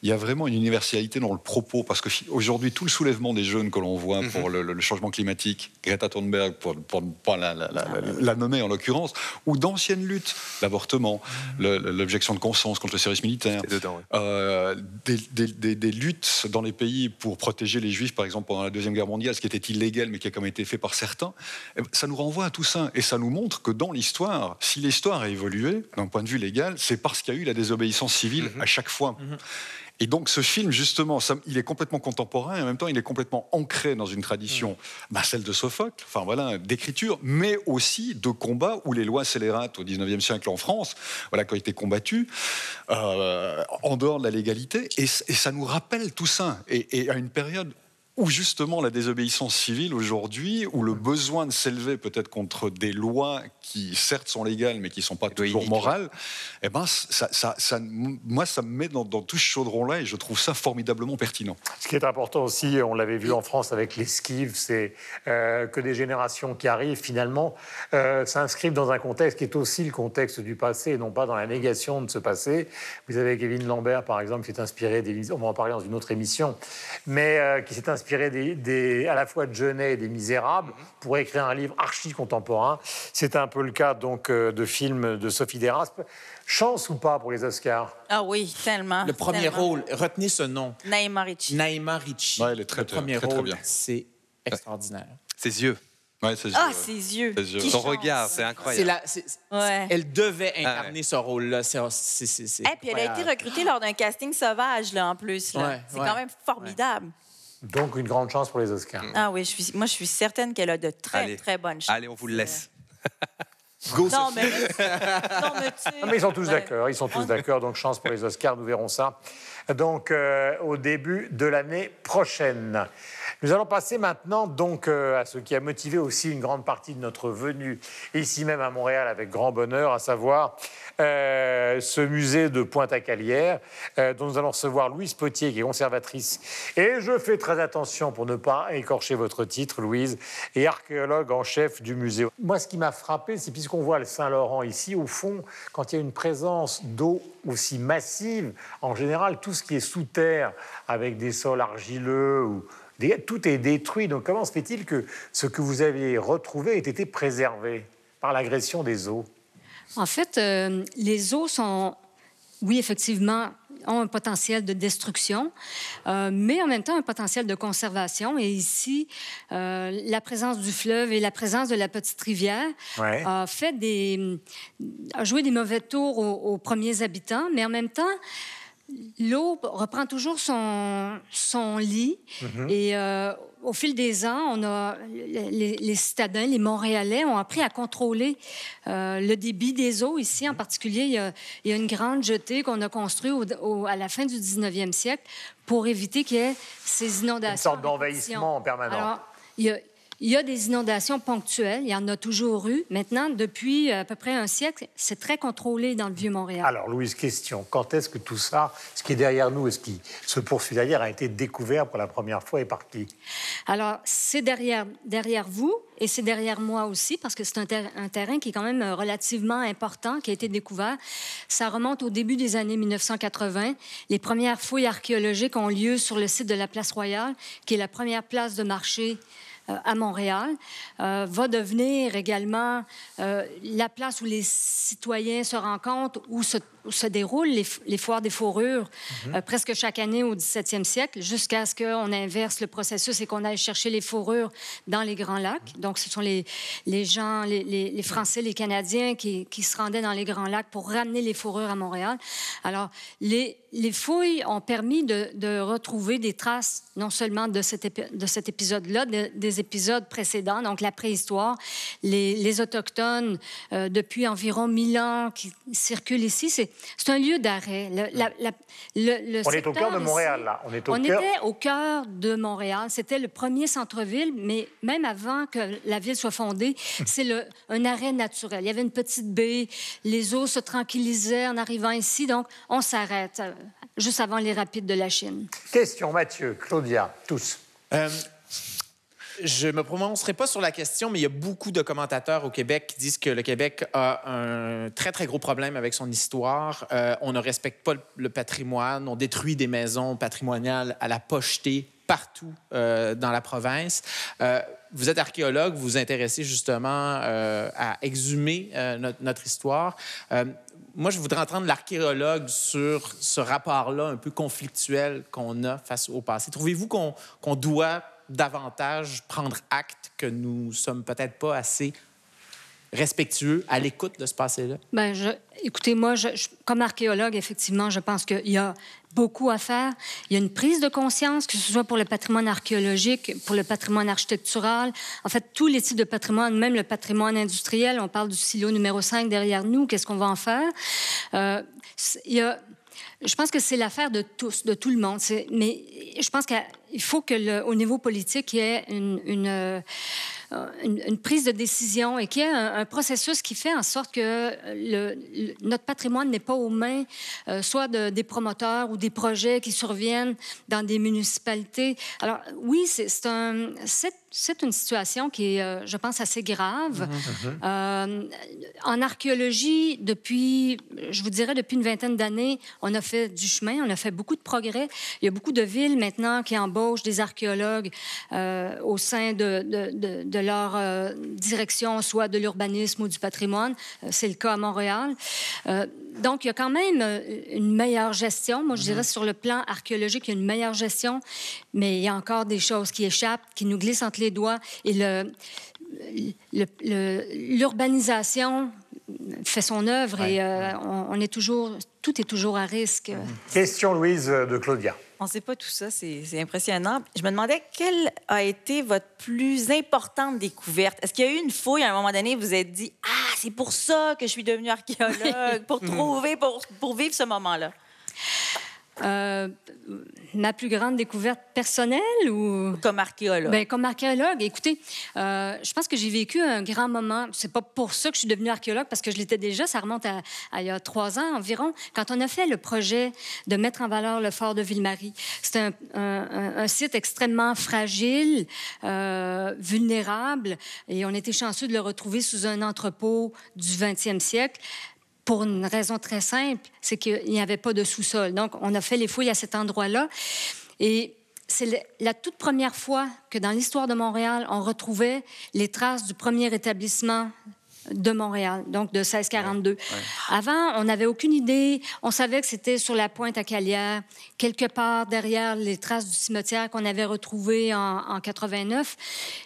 Speaker 5: il y a vraiment une universalité dans le propos, parce que fi- aujourd'hui, tout le soulèvement des jeunes que l'on voit pour le, le- le changement climatique, Greta Thunberg, pour, ne pas la, la- la- la- la nommer en l'occurrence, ou d'anciennes luttes, l'avortement, l'objection de conscience contre le service militaire,
Speaker 4: dedans,
Speaker 5: euh, des, des- des- des luttes dans les pays pour protéger les juifs, par exemple, pendant la Deuxième Guerre mondiale, ce qui était illégal, mais qui a quand même été fait par certains, eh ben, ça nous renvoie à tout ça. Et ça nous montre que dans l'histoire, si l'histoire a évolué d'un point de vue légal, c'est parce qu'il y a eu la désobéissance civile à chaque fois. Et donc ce film, justement, ça- il est complètement contemporain et en même temps, il est complètement ancré dans une tradition, bah, celle de Sophocle, enfin voilà, d'écriture, mais aussi de combat où les lois scélérates au 19e siècle en France, voilà, qui ont été combattues euh, en dehors de la légalité. Et ça nous rappelle tout ça. Et, et à une période où justement la désobéissance civile aujourd'hui, où le besoin de s'élever peut-être contre des lois qui certes sont légales mais qui ne sont pas toujours morales, eh ben, ça, ça- ça- moi ça me met dans, dans tout ce chaudron-là et je trouve ça formidablement pertinent.
Speaker 1: Ce qui est important aussi, on l'avait vu en France avec l'esquive, c'est euh, que des générations qui arrivent finalement euh, s'inscrivent dans un contexte qui est aussi le contexte du passé et non pas dans la négation de ce passé. Vous avez Kevin Lambert, par exemple, qui est inspiré des... On va en parler dans une autre émission, mais euh, qui s'est inspiré des, des- à la fois de Genet et des Misérables pour écrire un livre archi contemporain. C'est un peu le cas donc euh, de films de Sophie Desraspes. Chance ou pas pour les Oscars?
Speaker 3: Ah oui, tellement.
Speaker 2: Le premier
Speaker 3: tellement.
Speaker 2: rôle, retenez ce nom.
Speaker 3: Naïma Ricci.
Speaker 2: Naïma Ricci.
Speaker 5: Ouais, elle est très,
Speaker 2: le
Speaker 5: très-
Speaker 2: premier
Speaker 5: très, très
Speaker 2: rôle,
Speaker 5: bien.
Speaker 2: c'est extraordinaire.
Speaker 4: Ses yeux,
Speaker 5: Ouais, c'est-
Speaker 3: Ah, ses yeux.
Speaker 5: Ses yeux.
Speaker 4: Son
Speaker 3: chance.
Speaker 4: regard, c'est incroyable.
Speaker 2: la, c'est-
Speaker 3: Ouais.
Speaker 2: Elle devait incarner
Speaker 4: Ah ouais.
Speaker 2: ce rôle-là. C'est, c'est, c'est, c'est
Speaker 3: Et puis elle a été recrutée lors d'un casting sauvage, là, en plus. c'est
Speaker 2: ouais.
Speaker 3: quand même formidable.
Speaker 1: Donc une grande chance pour les Oscars.
Speaker 3: Ah oui, je suis, moi, je suis certaine qu'elle a de très,
Speaker 4: Allez.
Speaker 3: très bonnes chances.
Speaker 4: Allez, on vous le laisse. (laughs)
Speaker 2: Go,
Speaker 3: Non, mais, non, mais tu sais,
Speaker 1: Ah, mais ils sont tous
Speaker 3: ouais.
Speaker 1: d'accord, ils sont tous d'accord, donc chance pour les Oscars, nous verrons ça. Donc euh, au début de l'année prochaine. Nous allons passer maintenant donc euh, à ce qui a motivé aussi une grande partie de notre venue ici même à Montréal avec grand bonheur, à savoir euh, ce musée de Pointe-à-Calière euh, dont nous allons recevoir Louise Potier qui est conservatrice. Et je fais très attention pour ne pas écorcher votre titre, Louise, et archéologue en chef du musée. Moi, ce qui m'a frappé, c'est puisqu'on voit le Saint-Laurent ici, au fond, quand il y a une présence d'eau aussi massive, en général, tout ce qui est sous terre, avec des sols argileux ou tout est détruit. Donc, comment se fait-il que ce que vous avez retrouvé ait été préservé par l'agression des eaux?
Speaker 13: En fait, euh, les eaux sont, oui, effectivement, ont un potentiel de destruction, euh, mais en même temps un potentiel de conservation. Et ici, euh, la présence du fleuve et la présence de la petite rivière
Speaker 1: Ouais.
Speaker 13: a fait des, a joué des mauvais tours aux, aux premiers habitants, mais en même temps, l'eau reprend toujours son, son lit.
Speaker 14: Mhm.
Speaker 13: Et euh, au fil des ans, on a, les, les citadins, les Montréalais ont appris à contrôler euh, le débit des eaux. Ici, en particulier, il y a, il y a une grande jetée qu'on a construite au- au- à la fin du 19e siècle pour éviter qu'il y ait ces inondations.
Speaker 1: Une sorte d'envahissement en permanence.
Speaker 13: Alors, il y a, il y a des inondations ponctuelles, il y en a toujours eu. Maintenant, depuis à peu près un siècle, c'est très contrôlé dans le Vieux-Montréal.
Speaker 1: Alors, Louise, question. Quand est-ce que tout ça, ce qui est derrière nous et ce qui se poursuit derrière, a été découvert pour la première fois et par qui?
Speaker 13: Alors, c'est derrière, derrière vous et c'est derrière moi aussi, parce que c'est un, ter- un terrain qui est quand même euh, relativement important, qui a été découvert. Ça remonte au début des années 1980. Les premières fouilles archéologiques ont lieu sur le site de la Place Royale, qui est la première place de marché euh, à Montréal, euh, va devenir également euh, la place où les citoyens se rencontrent, où se, où se déroulent les, foires des fourrures,
Speaker 14: Mhm.
Speaker 13: euh, presque chaque année au 17e siècle, jusqu'à ce qu'on inverse le processus et qu'on aille chercher les fourrures dans les Grands Lacs. Donc, ce sont les, les gens, les Français, les Canadiens qui, qui se rendaient dans les Grands Lacs pour ramener les fourrures à Montréal. Alors, les, les fouilles ont permis de, de retrouver des traces, non seulement de cet, épi- de cet épisode-là, de- des épisodes précédents, donc la préhistoire, les, les Autochtones, euh, depuis environ 1000 ans, qui circulent ici. C'est un lieu d'arrêt. Le-
Speaker 1: On est au cœur de
Speaker 13: ici-
Speaker 1: Montréal, là. On est au
Speaker 13: on
Speaker 1: cœur-
Speaker 13: était au cœur de Montréal. C'était le premier centre-ville, mais même avant que la ville soit fondée, (laughs) c'est un arrêt naturel. Il y avait une petite baie, les eaux se tranquillisaient en arrivant ici, donc on s'arrête juste avant les rapides de la Chine.
Speaker 1: Question, Mathieu, Claudia, tous.
Speaker 2: Euh, je me prononcerai pas sur la question, mais il y a beaucoup de commentateurs au Québec qui disent que le Québec a un très, très gros problème avec son histoire. Euh, on ne respecte pas le, patrimoine, on détruit des maisons patrimoniales à la pochetée partout euh, dans la province. Euh, vous êtes archéologue, vous vous intéressez justement euh, à exhumer euh, notre, notre histoire. Moi, je voudrais entendre l'archéologue sur ce rapport-là un peu conflictuel qu'on a face au passé. Trouvez-vous qu'on qu'on doit davantage prendre acte que nous sommes peut-être pas assez respectueux à l'écoute de ce passé-là?
Speaker 13: Je, écoutez, moi, comme archéologue, effectivement, je pense qu'il y a beaucoup à faire. Il y a une prise de conscience, que ce soit pour le patrimoine archéologique, pour le patrimoine architectural, en fait, tous les types de patrimoine, même le patrimoine industriel. On parle du silo numéro 5 derrière nous. Qu'est-ce qu'on va en faire? Euh, il y a... Je pense que c'est l'affaire de tous, de tout le monde. Mais je pense qu'il faut que, le- au niveau politique, il y ait une, une, euh, une- une prise de décision et qu'il y ait un, processus qui fait en sorte que notre patrimoine n'est pas aux mains euh, soit de- des promoteurs ou des projets qui surviennent dans des municipalités. Alors oui, c'est un, c'est une situation qui est, euh, je pense, assez grave. Euh, en archéologie, depuis, je vous dirais, depuis une vingtaine d'années, on a fait du chemin, on a fait beaucoup de progrès. Il y a beaucoup de villes maintenant qui embauchent des archéologues euh, au sein de, de, de- de leur euh, direction, soit de l'urbanisme ou du patrimoine. C'est le cas à Montréal. Euh, donc, il y a quand même euh, une meilleure gestion. Moi, je dirais, sur le plan archéologique, il y a une meilleure gestion, mais il y a encore des choses qui échappent, qui nous glissent entre les doigts. Et l'urbanisation fait son œuvre et euh, on, on est toujours, tout est toujours à risque.
Speaker 1: Question, Louise, de Claudia.
Speaker 3: On ne sait pas tout ça, c'est impressionnant. Je me demandais quelle a été votre plus importante découverte? Est-ce qu'il y a eu une fouille à un moment donné, vous vous êtes dit Ah, c'est pour ça que je suis devenue archéologue, pour (laughs) trouver, pour, pour vivre ce moment-là?
Speaker 13: Euh, ma plus grande découverte personnelle ou?
Speaker 3: Comme archéologue.
Speaker 13: Ben, comme archéologue. Écoutez euh, je pense que j'ai vécu un grand moment. C'est pas pour ça que je suis devenue archéologue parce que je l'étais déjà. Ça remonte à, à il y a trois ans environ. Quand on a fait le projet de mettre en valeur le fort de Ville-Marie c'est un, un, un, site extrêmement fragile euh, vulnérable et on était chanceux de le retrouver sous un entrepôt du 20e siècle pour une raison très simple, c'est qu'il n'y avait pas de sous-sol. Donc, on a fait les fouilles à cet endroit-là. Et c'est la toute première fois que dans l'histoire de Montréal, on retrouvait les traces du premier établissement de Montréal, donc de 1642. Ouais, ouais. Avant, on n'avait aucune idée. On savait que c'était sur la pointe à Calière, quelque part derrière les traces du cimetière qu'on avait retrouvé en, en 89.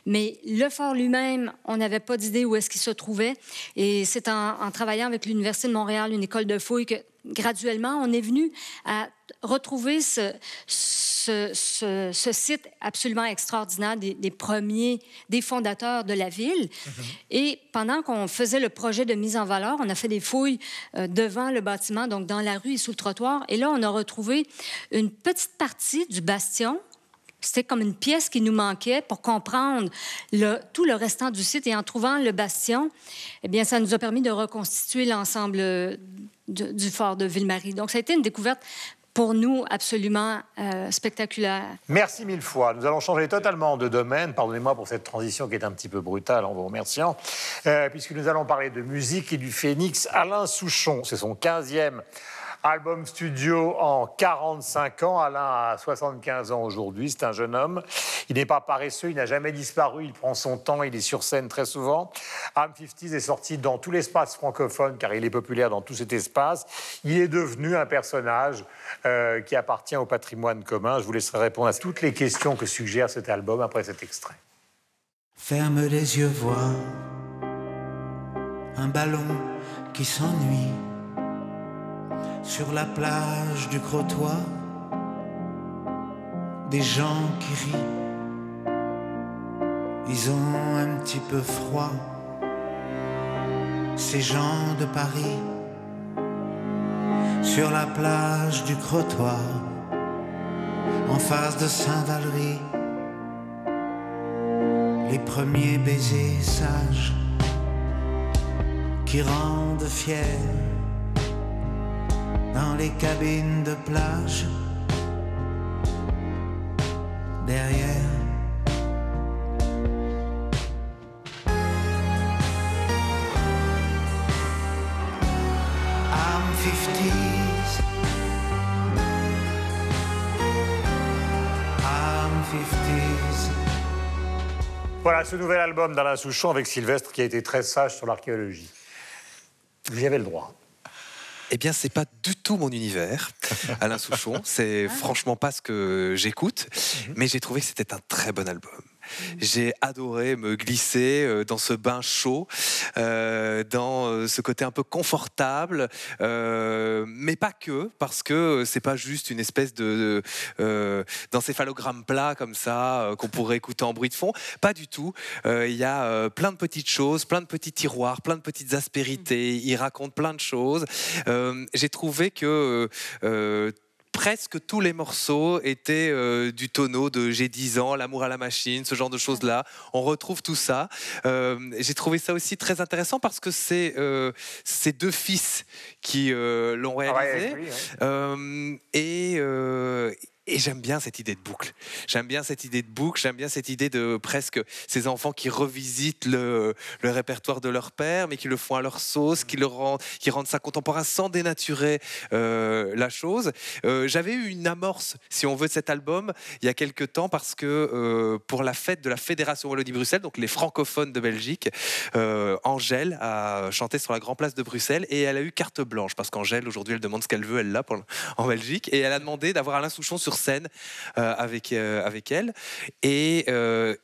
Speaker 13: Mais le fort lui-même, on n'avait pas d'idée où est-ce qu'il se trouvait. Et c'est en, en, travaillant avec l'Université de Montréal, une école de fouilles, que graduellement, on est venu à retrouver ce, ce, ce, ce site absolument extraordinaire des, des, premiers, des fondateurs de la ville. -hmm. Et pendant qu'on faisait le projet de mise en valeur, on a fait des fouilles euh, devant le bâtiment, donc dans la rue et sous le trottoir. Et là, on a retrouvé une petite partie du bastion c'était comme une pièce qui nous manquait pour comprendre tout le restant du site. Et en trouvant le bastion, eh bien, ça nous a permis de reconstituer l'ensemble du, du, fort de Ville-Marie. Donc, ça a été une découverte pour nous absolument euh, spectaculaire.
Speaker 1: Merci mille fois. Nous allons changer totalement de domaine. Pardonnez-moi pour cette transition qui est un petit peu brutale en vous remerciant, euh, puisque nous allons parler de musique et du phénix Alain Souchon. C'est son 15e album studio en 45 ans. Alain a 75 ans aujourd'hui, c'est un jeune homme. Il n'est pas paresseux, il n'a jamais disparu, il prend son temps, il est sur scène très souvent. Am 50 est sorti dans tout l'espace francophone car il est populaire dans tout cet espace. Il est devenu un personnage euh, qui appartient au patrimoine commun. Je vous laisserai répondre à toutes les questions que suggère cet album après cet extrait.
Speaker 14: Ferme les yeux, vois un ballon qui s'ennuie sur la plage du Crotoy, des gens qui rient, ils ont un petit peu froid, ces gens de Paris, sur la plage du Crotoy, en face de Saint-Valery, les premiers baisers sages qui rendent fiers dans les cabines de plage. Derrière. I'm 50s. I'm 50s.
Speaker 1: Voilà ce nouvel album d'Alain Souchon avec Sylvestre qui a été très sage sur l'archéologie. Vous y avez le droit.
Speaker 4: Eh bien, c'est pas du tout mon univers, (laughs) Alain Souchon. C'est franchement pas ce que j'écoute, mais j'ai trouvé que c'était un très bon album. J'ai adoré me glisser euh, dans ce bain chaud, euh, dans euh, ce côté un peu confortable, euh, mais pas que, parce que c'est pas juste une espèce de, de d'encéphalogramme plat comme ça qu'on pourrait écouter en bruit de fond. Pas du tout. Il y a plein de petites choses, plein de petits tiroirs, plein de petites aspérités. Il raconte plein de choses. J'ai trouvé que presque tous les morceaux étaient euh, du tonneau de J'ai 10 ans, L'amour à la machine, ce genre de choses-là. On retrouve tout ça. Euh, J'ai trouvé ça aussi très intéressant parce que c'est euh, ces deux fils qui euh, l'ont réalisé. Ah ouais, et et j'aime bien cette idée de boucle. J'aime bien cette idée de boucle. J'aime bien cette idée de presque ces enfants qui revisitent le, répertoire de leur père, mais qui le font à leur sauce, qui, le rendent, qui rendent ça contemporain sans dénaturer euh, la chose. Euh, J'avais eu une amorce, si on veut, de cet album il y a quelques temps parce que euh, pour la fête de la Fédération Wallonie-Bruxelles, donc les francophones de Belgique, Angèle a chanté sur la Grand Place de Bruxelles et elle a eu carte blanche parce qu'Angèle aujourd'hui elle demande ce qu'elle veut, elle l'a en Belgique et elle a demandé d'avoir Alain Souchon sur scène euh, avec, euh, avec elle. Et, euh,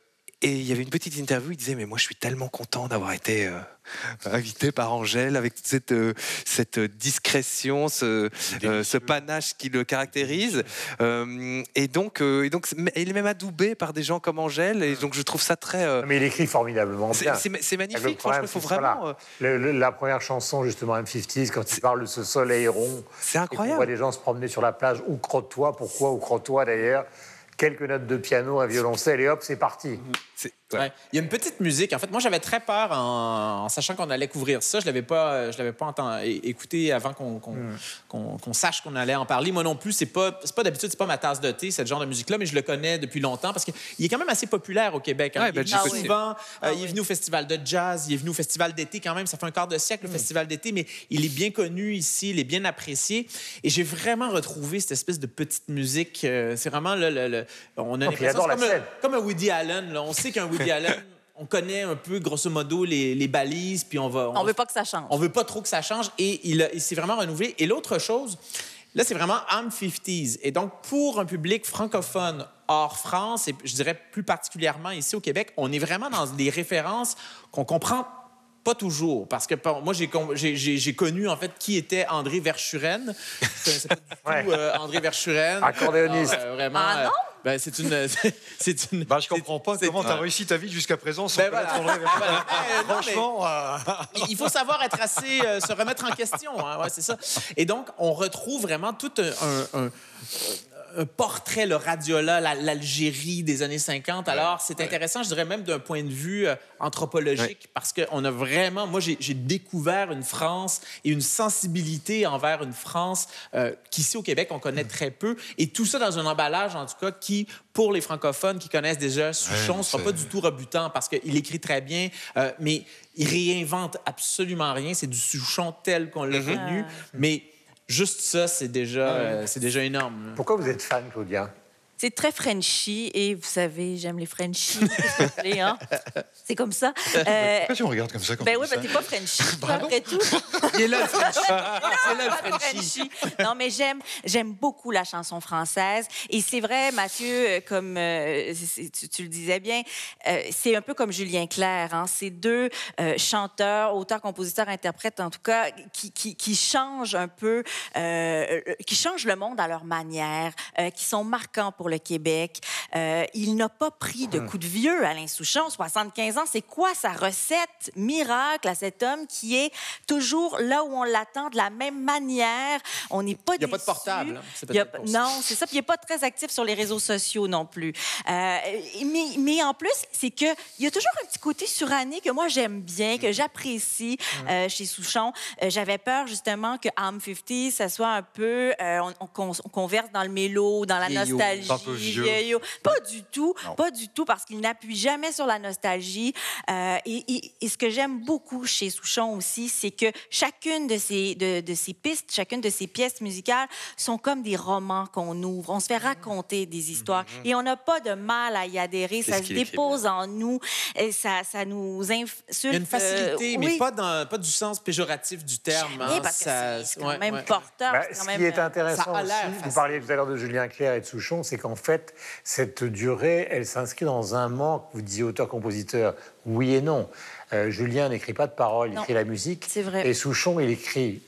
Speaker 4: Et il y avait une petite interview, il disait, mais moi je suis tellement content d'avoir été euh, (laughs) invité par Angèle avec toute cette, euh, cette discrétion, ce, euh, ce panache qui le caractérise. Euh, et, donc, euh, et donc, il est même adoubé par des gens comme Angèle, et donc je trouve ça très... euh,
Speaker 1: Mais il écrit formidablement
Speaker 4: c'est-
Speaker 1: bien.
Speaker 4: c'est c'est magnifique,
Speaker 1: Le problème,
Speaker 4: franchement, il faut vraiment...
Speaker 1: voilà,
Speaker 4: euh,
Speaker 1: le- le- la première chanson, justement, M50s, quand il parle de ce soleil rond.
Speaker 4: C'est
Speaker 1: On
Speaker 4: incroyable.
Speaker 1: voit des gens se promener sur la plage, ou crotte-toi, pourquoi, ou crotte-toi d'ailleurs. Quelques notes de piano, un violoncelle, et hop, c'est parti.
Speaker 2: Ouais. Il y a une petite musique. En fait, moi, j'avais très peur en, en sachant qu'on allait couvrir ça. Je l'avais pas, je l'avais pas entendu, écouté avant qu'on qu'on- qu'on sache qu'on allait en parler. Moi non plus, c'est pas, pas d'habitude, c'est pas ma tasse de thé, ce genre de musique-là, mais je le connais depuis longtemps parce qu'il est quand même assez populaire au Québec. hein.
Speaker 4: Ouais,
Speaker 2: il est
Speaker 4: Belgique
Speaker 2: venu
Speaker 4: aussi.
Speaker 2: souvent. euh, il est venu au festival de jazz, il est venu au festival d'été quand même. Ça fait un quart de siècle le festival d'été, mais il est bien connu ici, il est bien apprécié. Et j'ai vraiment retrouvé cette espèce de petite musique. euh, c'est vraiment le, le- le- on a
Speaker 1: Oh,
Speaker 2: comme, un- comme un Woody Allen. là. On sait qu'un Woody Allen, (laughs) on connaît un peu, grosso modo, les, les balises, puis on va.
Speaker 3: On veut pas que ça change.
Speaker 2: On veut pas trop que ça change. Et il, s'est vraiment renouvelé. Et l'autre chose, là, c'est vraiment I'm 50s. Et donc, pour un public francophone hors France, et je dirais plus particulièrement ici au Québec, on est vraiment dans des références qu'on comprend pas toujours, parce que moi, j'ai con- j'ai- j'ai j'ai connu, en fait, qui était André Verschuren. Je connaissais pas du (laughs) tout euh, André Verschuren.
Speaker 1: Accordéoniste.
Speaker 2: Alors, euh, vraiment,
Speaker 3: Ah non?
Speaker 2: euh, ben, c'est une... (laughs) C'est une...
Speaker 5: Bah, je comprends pas comment tu as réussi ta vie jusqu'à présent sans
Speaker 2: Ben voilà. Voilà. (laughs) (laughs)
Speaker 5: Franchement, euh,
Speaker 2: il faut savoir être assez euh, se remettre en question hein, ouais, c'est ça et donc on retrouve vraiment tout un, un- un- un portrait le radiola la- l'Algérie des années 50 alors c'est intéressant je dirais même d'un point de vue euh, anthropologique parce qu'on a vraiment moi j'ai découvert une France et une sensibilité envers une France euh, qu'ici au Québec on connaît très peu. Et tout ça dans un emballage en tout cas qui pour les francophones qui connaissent déjà Souchon
Speaker 5: Ouais,
Speaker 2: sera pas du tout rebutant parce qu'il écrit très bien, euh, mais il réinvente absolument rien. C'est du Souchon tel qu'on l'a connu. Mais juste ça, c'est déjà, euh, c'est déjà énorme. là.
Speaker 1: Pourquoi vous êtes fan, Claudia?
Speaker 3: C'est très Frenchy et vous savez, j'aime les Frenchies. (laughs) hein? C'est comme ça. (laughs) Euh,
Speaker 5: Pourquoi tu me regardes comme ça quand
Speaker 3: ben oui,
Speaker 5: dis
Speaker 3: ben
Speaker 5: ça
Speaker 3: t'es pas Frenchy. (laughs) après tout.
Speaker 2: Il est là, le Frenchie.
Speaker 3: C'est
Speaker 2: là, le Frenchie.
Speaker 3: Non, mais j'aime, j'aime beaucoup la chanson française. Et c'est vrai, Mathieu, euh, comme euh, tu, tu le disais bien, euh, c'est un peu comme Julien Clerc. Hein? C'est deux euh, chanteurs, auteurs, compositeurs, interprètes, en tout cas, qui, qui, qui changent un peu, qui changent le monde à leur manière, euh, qui sont marquants pour le Québec. Euh, il n'a pas pris de coup de vieux, Alain Souchon, 75 ans. C'est quoi sa recette miracle à cet homme qui est toujours là où on l'attend de la même manière? On n'est pas
Speaker 2: Il n'y a pas de portable. hein.
Speaker 3: Il y a- non, c'est ça. Puis il n'est pas très actif sur les réseaux sociaux non plus. Euh, mais, mais en plus, c'est qu'il y a toujours un petit côté suranné que moi j'aime bien, que j'apprécie euh, chez Souchon. J'avais peur justement que I'm 50, ça soit un peu. on, on con- on converse dans le mélo, dans la nostalgie.
Speaker 5: Un peu vieux.
Speaker 3: vieillot. Pas du tout.
Speaker 5: Non.
Speaker 3: Pas du tout, parce qu'il n'appuie jamais sur la nostalgie. Euh, et, et- et ce que j'aime beaucoup chez Souchon aussi, c'est que chacune de ces, de, de ces pistes, chacune de ces pièces musicales sont comme des romans qu'on ouvre. On se fait raconter des histoires et on n'a pas de mal à y adhérer. Ça
Speaker 2: ce
Speaker 3: se dépose en nous. Et ça, ça nous insulte.
Speaker 2: Il y a une facilité,
Speaker 3: euh,
Speaker 2: mais
Speaker 3: oui.
Speaker 2: pas, dans, pas du sens péjoratif du terme.
Speaker 3: Jamais,
Speaker 2: hein.
Speaker 3: parce que
Speaker 2: Ça-
Speaker 3: c'est- c'est quand
Speaker 2: ouais,
Speaker 3: même
Speaker 2: ouais.
Speaker 3: porteur.
Speaker 1: Bah,
Speaker 3: quand
Speaker 1: ce
Speaker 3: même,
Speaker 1: qui est
Speaker 3: euh,
Speaker 1: intéressant aussi, vous parliez tout à l'heure de Julien Clerc et de Souchon, c'est qu'en fait, cette durée, elle s'inscrit dans un manque. Vous disiez auteur-compositeur, oui et non. Euh, Julien n'écrit pas de paroles, il
Speaker 3: Non.
Speaker 1: écrit la musique.
Speaker 3: C'est vrai.
Speaker 1: Et Souchon, il écrit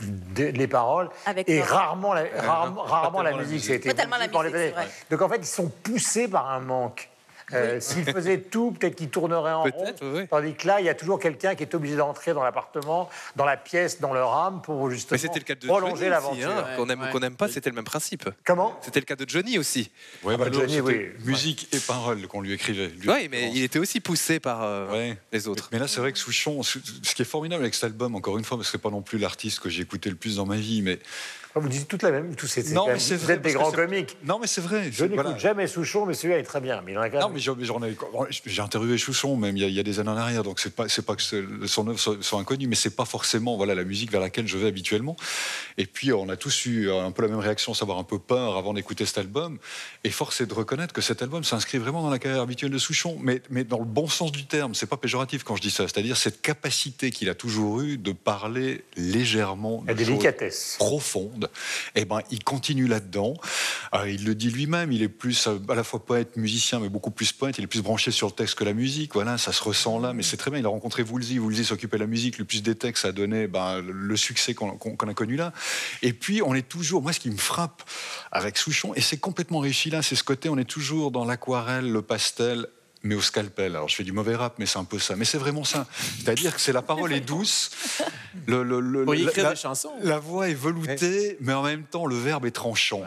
Speaker 1: de- les paroles
Speaker 3: Avec
Speaker 1: et rarement la, rarement, rarement la
Speaker 5: tellement la
Speaker 1: musique.
Speaker 3: Pas tellement la
Speaker 1: les
Speaker 3: musique, c'est
Speaker 1: années.
Speaker 3: vrai.
Speaker 1: Donc en fait, ils sont poussés par un manque. Euh, S'ils faisaient tout, peut-être qu'ils tourneraient en rond.
Speaker 4: Oui.
Speaker 1: Tandis que là, il y a toujours quelqu'un qui est obligé d'entrer dans l'appartement, dans la pièce, dans leur âme pour justement
Speaker 4: Mais c'était le cas de
Speaker 1: prolonger l'aventure.
Speaker 4: hein, qu'on aime ou
Speaker 2: Ouais.
Speaker 4: qu'on n'aime pas, c'était le même principe.
Speaker 1: Comment?
Speaker 4: C'était le cas de Johnny aussi.
Speaker 5: Ouais,
Speaker 1: bah,
Speaker 5: bah,
Speaker 1: Johnny, oui.
Speaker 5: Musique et paroles qu'on lui écrivait.
Speaker 4: Oui, mais il était aussi poussé par euh,
Speaker 5: Ouais.
Speaker 4: les autres.
Speaker 5: Mais là, c'est vrai que Souchon, ce ce qui est formidable avec cet album, encore une fois, parce que c'est pas non plus l'artiste que j'ai écouté le plus dans ma vie, mais
Speaker 1: Vous dites toute la même. Tout, c'est, c'est
Speaker 5: Non, mais
Speaker 1: vous êtes des grands comiques.
Speaker 5: non, mais c'est vrai.
Speaker 1: Je n'écoute
Speaker 5: voilà.
Speaker 1: jamais Souchon, mais celui-là est très bien. Mais il en a quand
Speaker 5: Non,
Speaker 1: même.
Speaker 5: mais j'en j'en ai, j'ai interviewé Chouchon même il y, a, il y a des années en arrière, donc c'est pas c'est pas que son œuvre soit, soit inconnue, mais c'est pas forcément voilà la musique vers laquelle je vais habituellement. Et puis on a tous eu un peu la même réaction, savoir un peu peur avant d'écouter cet album. Et force est de reconnaître que cet album s'inscrit vraiment dans la carrière habituelle de Souchon, mais mais dans le bon sens du terme. C'est pas péjoratif quand je dis ça, c'est-à-dire cette capacité qu'il a toujours eue de parler légèrement
Speaker 1: La
Speaker 5: de choses
Speaker 1: délicatesse.
Speaker 5: profondes Et ben, il continue là-dedans. Euh, il le dit lui-même, il est plus euh, à la fois poète, musicien, mais beaucoup plus poète. Il est plus branché sur le texte que la musique. Voilà, ça se ressent là, mais c'est très bien. Il a rencontré Woolsey. Woolsey s'occupait de la musique, le plus des textes, a donné ben, le succès qu'on qu'on a connu là. Et puis, on est toujours. Moi, ce qui me frappe avec Souchon, et c'est complètement réussi là, c'est ce côté, on est toujours dans l'aquarelle, le pastel, mais au scalpel. Alors je fais du mauvais rap, mais c'est un peu ça. Mais c'est vraiment ça. C'est-à-dire que c'est la parole est douce, le, le- le-
Speaker 2: Pour y écrire
Speaker 5: la,
Speaker 2: des chansons.
Speaker 5: la voix est veloutée, mais en même temps le verbe est tranchant.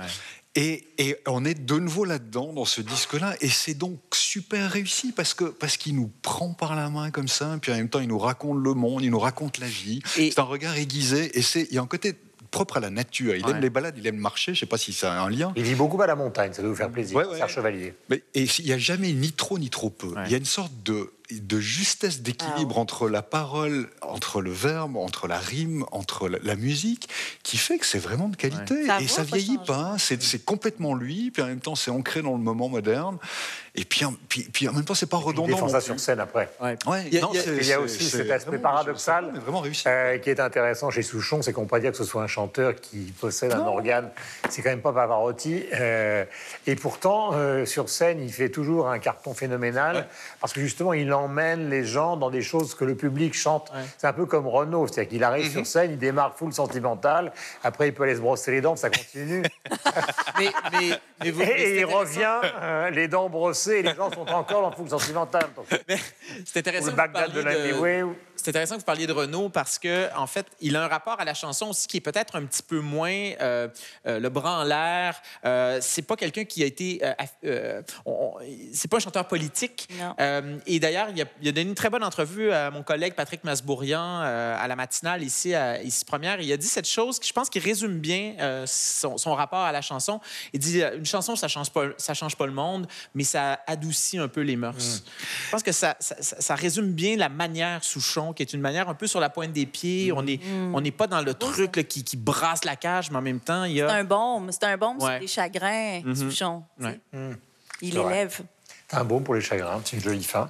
Speaker 5: Et, et on est de nouveau là-dedans, dans ce disque-là, et c'est donc super réussi parce que parce qu'il nous prend par la main comme ça, puis en même temps il nous raconte le monde, il nous raconte la vie. C'est un regard aiguisé, et c'est il y a un côté propre à la nature. Il
Speaker 1: Ouais.
Speaker 5: aime les balades, il aime marcher. Je sais pas si ça a un lien.
Speaker 1: Il vit beaucoup à la montagne, ça doit vous faire plaisir.
Speaker 5: Ouais, ouais.
Speaker 1: Serge Chevalier.
Speaker 5: Mais, et il n'y a jamais ni trop ni trop peu. Il y a une sorte de, de justesse d'équilibre entre la parole, entre le verbe, entre la rime, entre la, la musique, qui fait que c'est vraiment de qualité.
Speaker 3: Sa
Speaker 5: Et
Speaker 3: voix
Speaker 5: ça
Speaker 3: peut
Speaker 5: vieillit pas. hein. C'est c'est complètement lui, puis en même temps, c'est ancré dans le moment moderne. Et puis, en- puis, puis en même temps, c'est pas
Speaker 1: Il
Speaker 5: redondant.
Speaker 1: défend
Speaker 5: non
Speaker 1: ça sur scène après.
Speaker 5: Ouais,
Speaker 2: Il y a- il y
Speaker 1: Il y aussi cet aspect
Speaker 5: vraiment-
Speaker 1: paradoxal
Speaker 5: c'est vraiment réussi.
Speaker 1: euh, qui est intéressant chez Souchon, c'est qu'on pourrait dire que ce soit un chanteur qui possède un organe. C'est quand même pas Pavarotti. euh, et pourtant, euh, sur scène, il fait toujours un carton phénoménal parce que justement, il emmène les gens dans des choses que le public chante. C'est un peu comme Renaud, c'est-à-dire qu'il arrive
Speaker 2: Mhm.
Speaker 1: sur scène, il démarre full sentimental, après il peut aller se brosser les dents, ça continue. (laughs)
Speaker 2: Mais, mais- mais vous-
Speaker 1: et il revient, euh, les dents brossées, et les gens sont encore dans full sentimental. (laughs)
Speaker 2: C'est intéressant.
Speaker 1: le Bagdad de la
Speaker 2: C'est intéressant que vous parliez de Renaud parce que en fait, il a un rapport à la chanson aussi qui est peut-être un petit peu moins euh, euh, le bras en l'air. Euh, c'est pas quelqu'un qui a été, euh, euh, c'est pas un chanteur politique. Euh, et d'ailleurs, il, a- il a donné une très bonne entrevue à mon collègue Patrick Masbourian euh, à la matinale ici à ici première. Il a dit cette chose qui je pense qui résume bien euh, son, son rapport à la chanson. Il dit une chanson ça change pas ça change pas le monde, mais ça adoucit un peu les mœurs. Je pense que ça- ça résume bien la manière Souchon, qui est une manière un peu sur la pointe des pieds. On n'est on n'est pas dans le truc là, qui, qui brasse la cage, mais en même temps, il y
Speaker 3: C'est
Speaker 2: a.
Speaker 3: un baume, c'est un baume
Speaker 2: Ouais.
Speaker 3: sur les chagrins. Souchon.
Speaker 2: Ouais.
Speaker 3: Il
Speaker 1: C'est vrai.
Speaker 3: élève.
Speaker 1: C'est un baume pour les chagrins, c'est une jolie fin.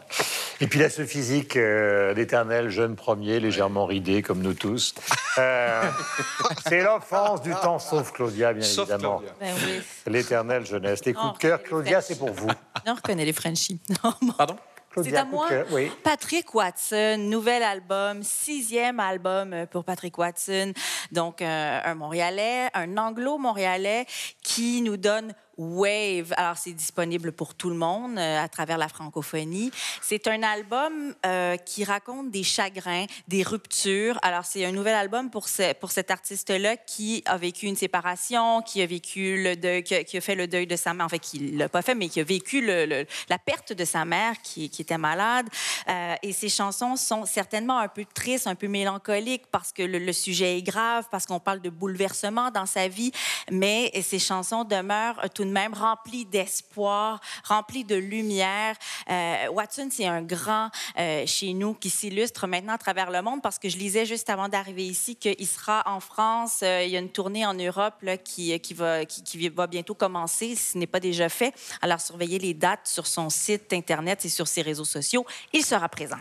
Speaker 1: Et puis il a ce physique euh, d'éternel jeune premier, légèrement ridé, comme nous tous. Euh, (laughs) c'est l'offense du temps, sauf Claudia, bien
Speaker 5: Sauf
Speaker 1: évidemment.
Speaker 5: Claudia.
Speaker 3: Ben oui.
Speaker 1: L'éternelle jeunesse. Les coups de cœur, Claudia, c'est pour vous.
Speaker 3: On reconnaît les Frenchies. (laughs) Non, bon.
Speaker 2: Pardon?
Speaker 3: C'est à moi.
Speaker 1: oui.
Speaker 3: Patrick Watson, nouvel album, sixième album euh, pour Patrick Watson. Donc, euh, un Montréalais, un anglo-montréalais qui nous donne Wave. Alors, c'est disponible pour tout le monde euh, à travers la francophonie. C'est un album euh, qui raconte des chagrins, des ruptures. Alors, c'est un nouvel album pour, ce- pour cet artiste-là qui a vécu une séparation, qui a vécu le deuil, qui a, fait le deuil de sa mère, en fait, qui l'a pas fait, mais qui a vécu la perte de sa mère qui, était malade. Euh, et ses chansons sont certainement un peu tristes, un peu mélancoliques parce que le, sujet est grave, parce qu'on parle de bouleversement dans sa vie, mais ses chansons demeurent tout même remplies d'espoir, remplies de lumière. Euh, Watson, c'est un grand euh, chez nous qui s'illustre maintenant à travers le monde parce que je lisais juste avant d'arriver ici qu'il sera en France. euh, il y a une tournée en Europe là, qui, va, qui va bientôt commencer, si ce n'est pas déjà fait. Alors, surveillez les dates sur son site Internet et sur ses réseaux sociaux. Il sera présent.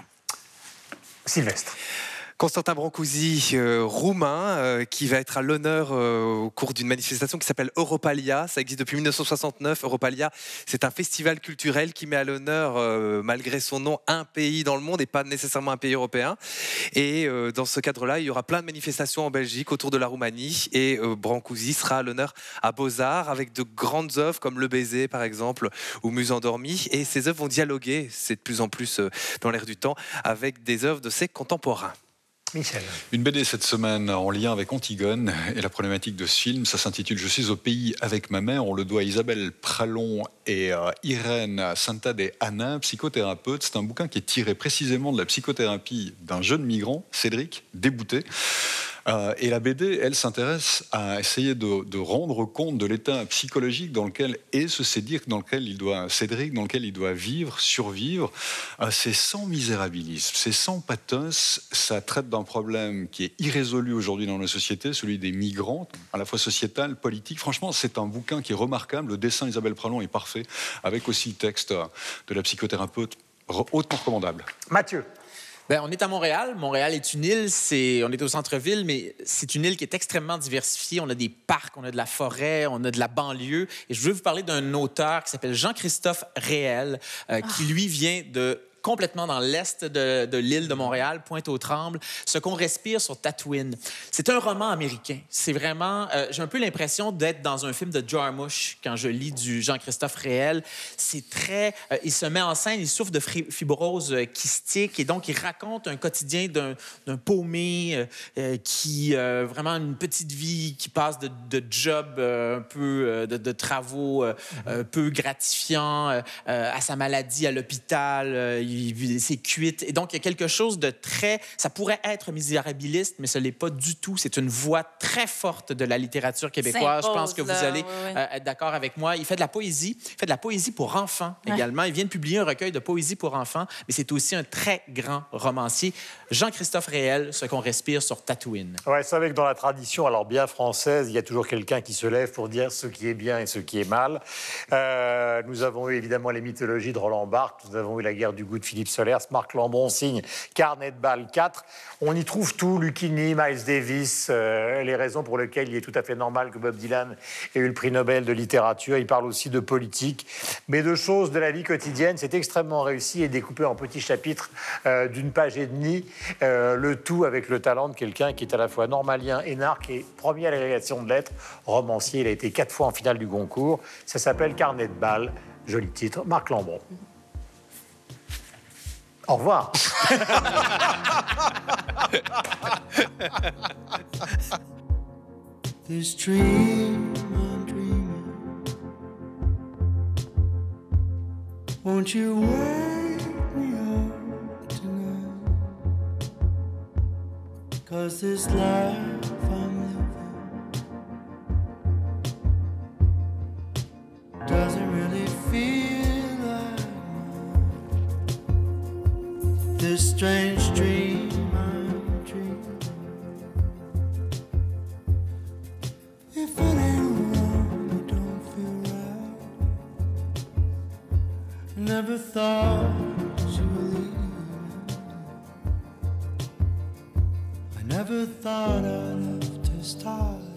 Speaker 1: Sylvestre.
Speaker 4: Constantin Brancusi, euh, roumain, euh, qui va être à l'honneur euh, au cours d'une manifestation qui s'appelle Europalia. Ça existe depuis 1969. Europalia, c'est un festival culturel qui met à l'honneur, malgré son nom, un pays dans le monde et pas nécessairement un pays européen. Et dans ce cadre-là, il y aura plein de manifestations en Belgique autour de la Roumanie. Et Brancusi sera à l'honneur à Beaux-Arts avec de grandes œuvres comme Le Baiser, par exemple, ou Muse endormie. Et ces œuvres vont dialoguer, c'est de plus en plus dans l'air du temps, avec des œuvres de ses contemporains.
Speaker 5: Une BD cette semaine en lien avec Antigone et la problématique de ce film. Ça s'intitule Je suis au pays avec ma mère. On le doit à Isabelle Pralon et euh, Irène Santa de Anna, psychothérapeute. C'est un bouquin qui est tiré précisément de la psychothérapie d'un jeune migrant, Cédric, débouté. Euh, et la BD, elle s'intéresse à essayer de, rendre compte de l'état psychologique dans lequel est ce Cédric, dans lequel il doit, Cédric, dans lequel il doit vivre, survivre. Euh, c'est sans misérabilisme, c'est sans pathos. Ça traite d'un problème qui est irrésolu aujourd'hui dans la société, celui des migrants, à la fois sociétal, politique. Franchement, c'est un bouquin qui est remarquable. Le dessin d'Isabelle Pralon est parfait, avec aussi le texte de la psychothérapeute hautement recommandable.
Speaker 1: Mathieu.
Speaker 2: Ben, on est à Montréal. Montréal est une île. C'est, on est au centre-ville, mais c'est une île qui est extrêmement diversifiée. On a des parcs, on a de la forêt, on a de la banlieue. Et je veux vous parler d'un auteur qui s'appelle Jean-Christophe Réel, euh, qui lui vient de complètement dans l'est de, l'île de Montréal, Pointe-aux-Trembles, ce qu'on respire sur Tatooine. C'est un roman américain. C'est vraiment, euh, j'ai un peu l'impression d'être dans un film de Jarmusch quand je lis du Jean-Christophe Réel. C'est très, euh, il se met en scène, il souffre de fibrose euh, kystique et donc il raconte un quotidien d'un, paumé euh, qui, vraiment une petite vie qui passe de, job un peu, de, de travaux peu gratifiants à sa maladie à l'hôpital. Il- c'est cuite. Et donc, il y a quelque chose de très... Ça pourrait être misérabiliste, mais ce n'est pas du tout. C'est une voix très forte de la littérature québécoise. Je pense que vous allez euh, être d'accord avec moi. Il fait de la poésie. Il fait de la poésie pour enfants
Speaker 3: Ouais.
Speaker 2: également. Il vient de publier un recueil de poésie pour enfants, mais c'est aussi un très grand romancier. Jean-Christophe Réel, Ce qu'on respire sur Tatooine.
Speaker 1: Ouais, c'est vrai que dans la tradition, alors bien française, il y a toujours quelqu'un qui se lève pour dire ce qui est bien et ce qui est mal. Euh, nous avons eu évidemment les mythologies de Roland Barthes, nous avons eu la guerre du goût Philippe Solers, Marc Lambron signe Carnet de balles 4. On y trouve tout, Lucchini, Miles Davis, euh, les raisons pour lesquelles il est tout à fait normal que Bob Dylan ait eu le prix Nobel de littérature. Il parle aussi de politique, mais de choses de la vie quotidienne. C'est extrêmement réussi et découpé en petits chapitres euh, d'une page et demie, euh, le tout avec le talent de quelqu'un qui est à la fois normalien, énarque et premier à l'agrégation de lettres, romancier. Il a été quatre fois en finale du Goncourt. Ça s'appelle Carnet de balles. Joli titre, Marc Lambron. Au revoir. (laughs)
Speaker 14: This dream I'm dreaming. Won't you wake me up tonight? Cause this life I'm living doesn't really feel This strange dream I'm dreaming. If it ain't wrong, it don't feel right. Never thought you were leaving. I never thought I'd have to start.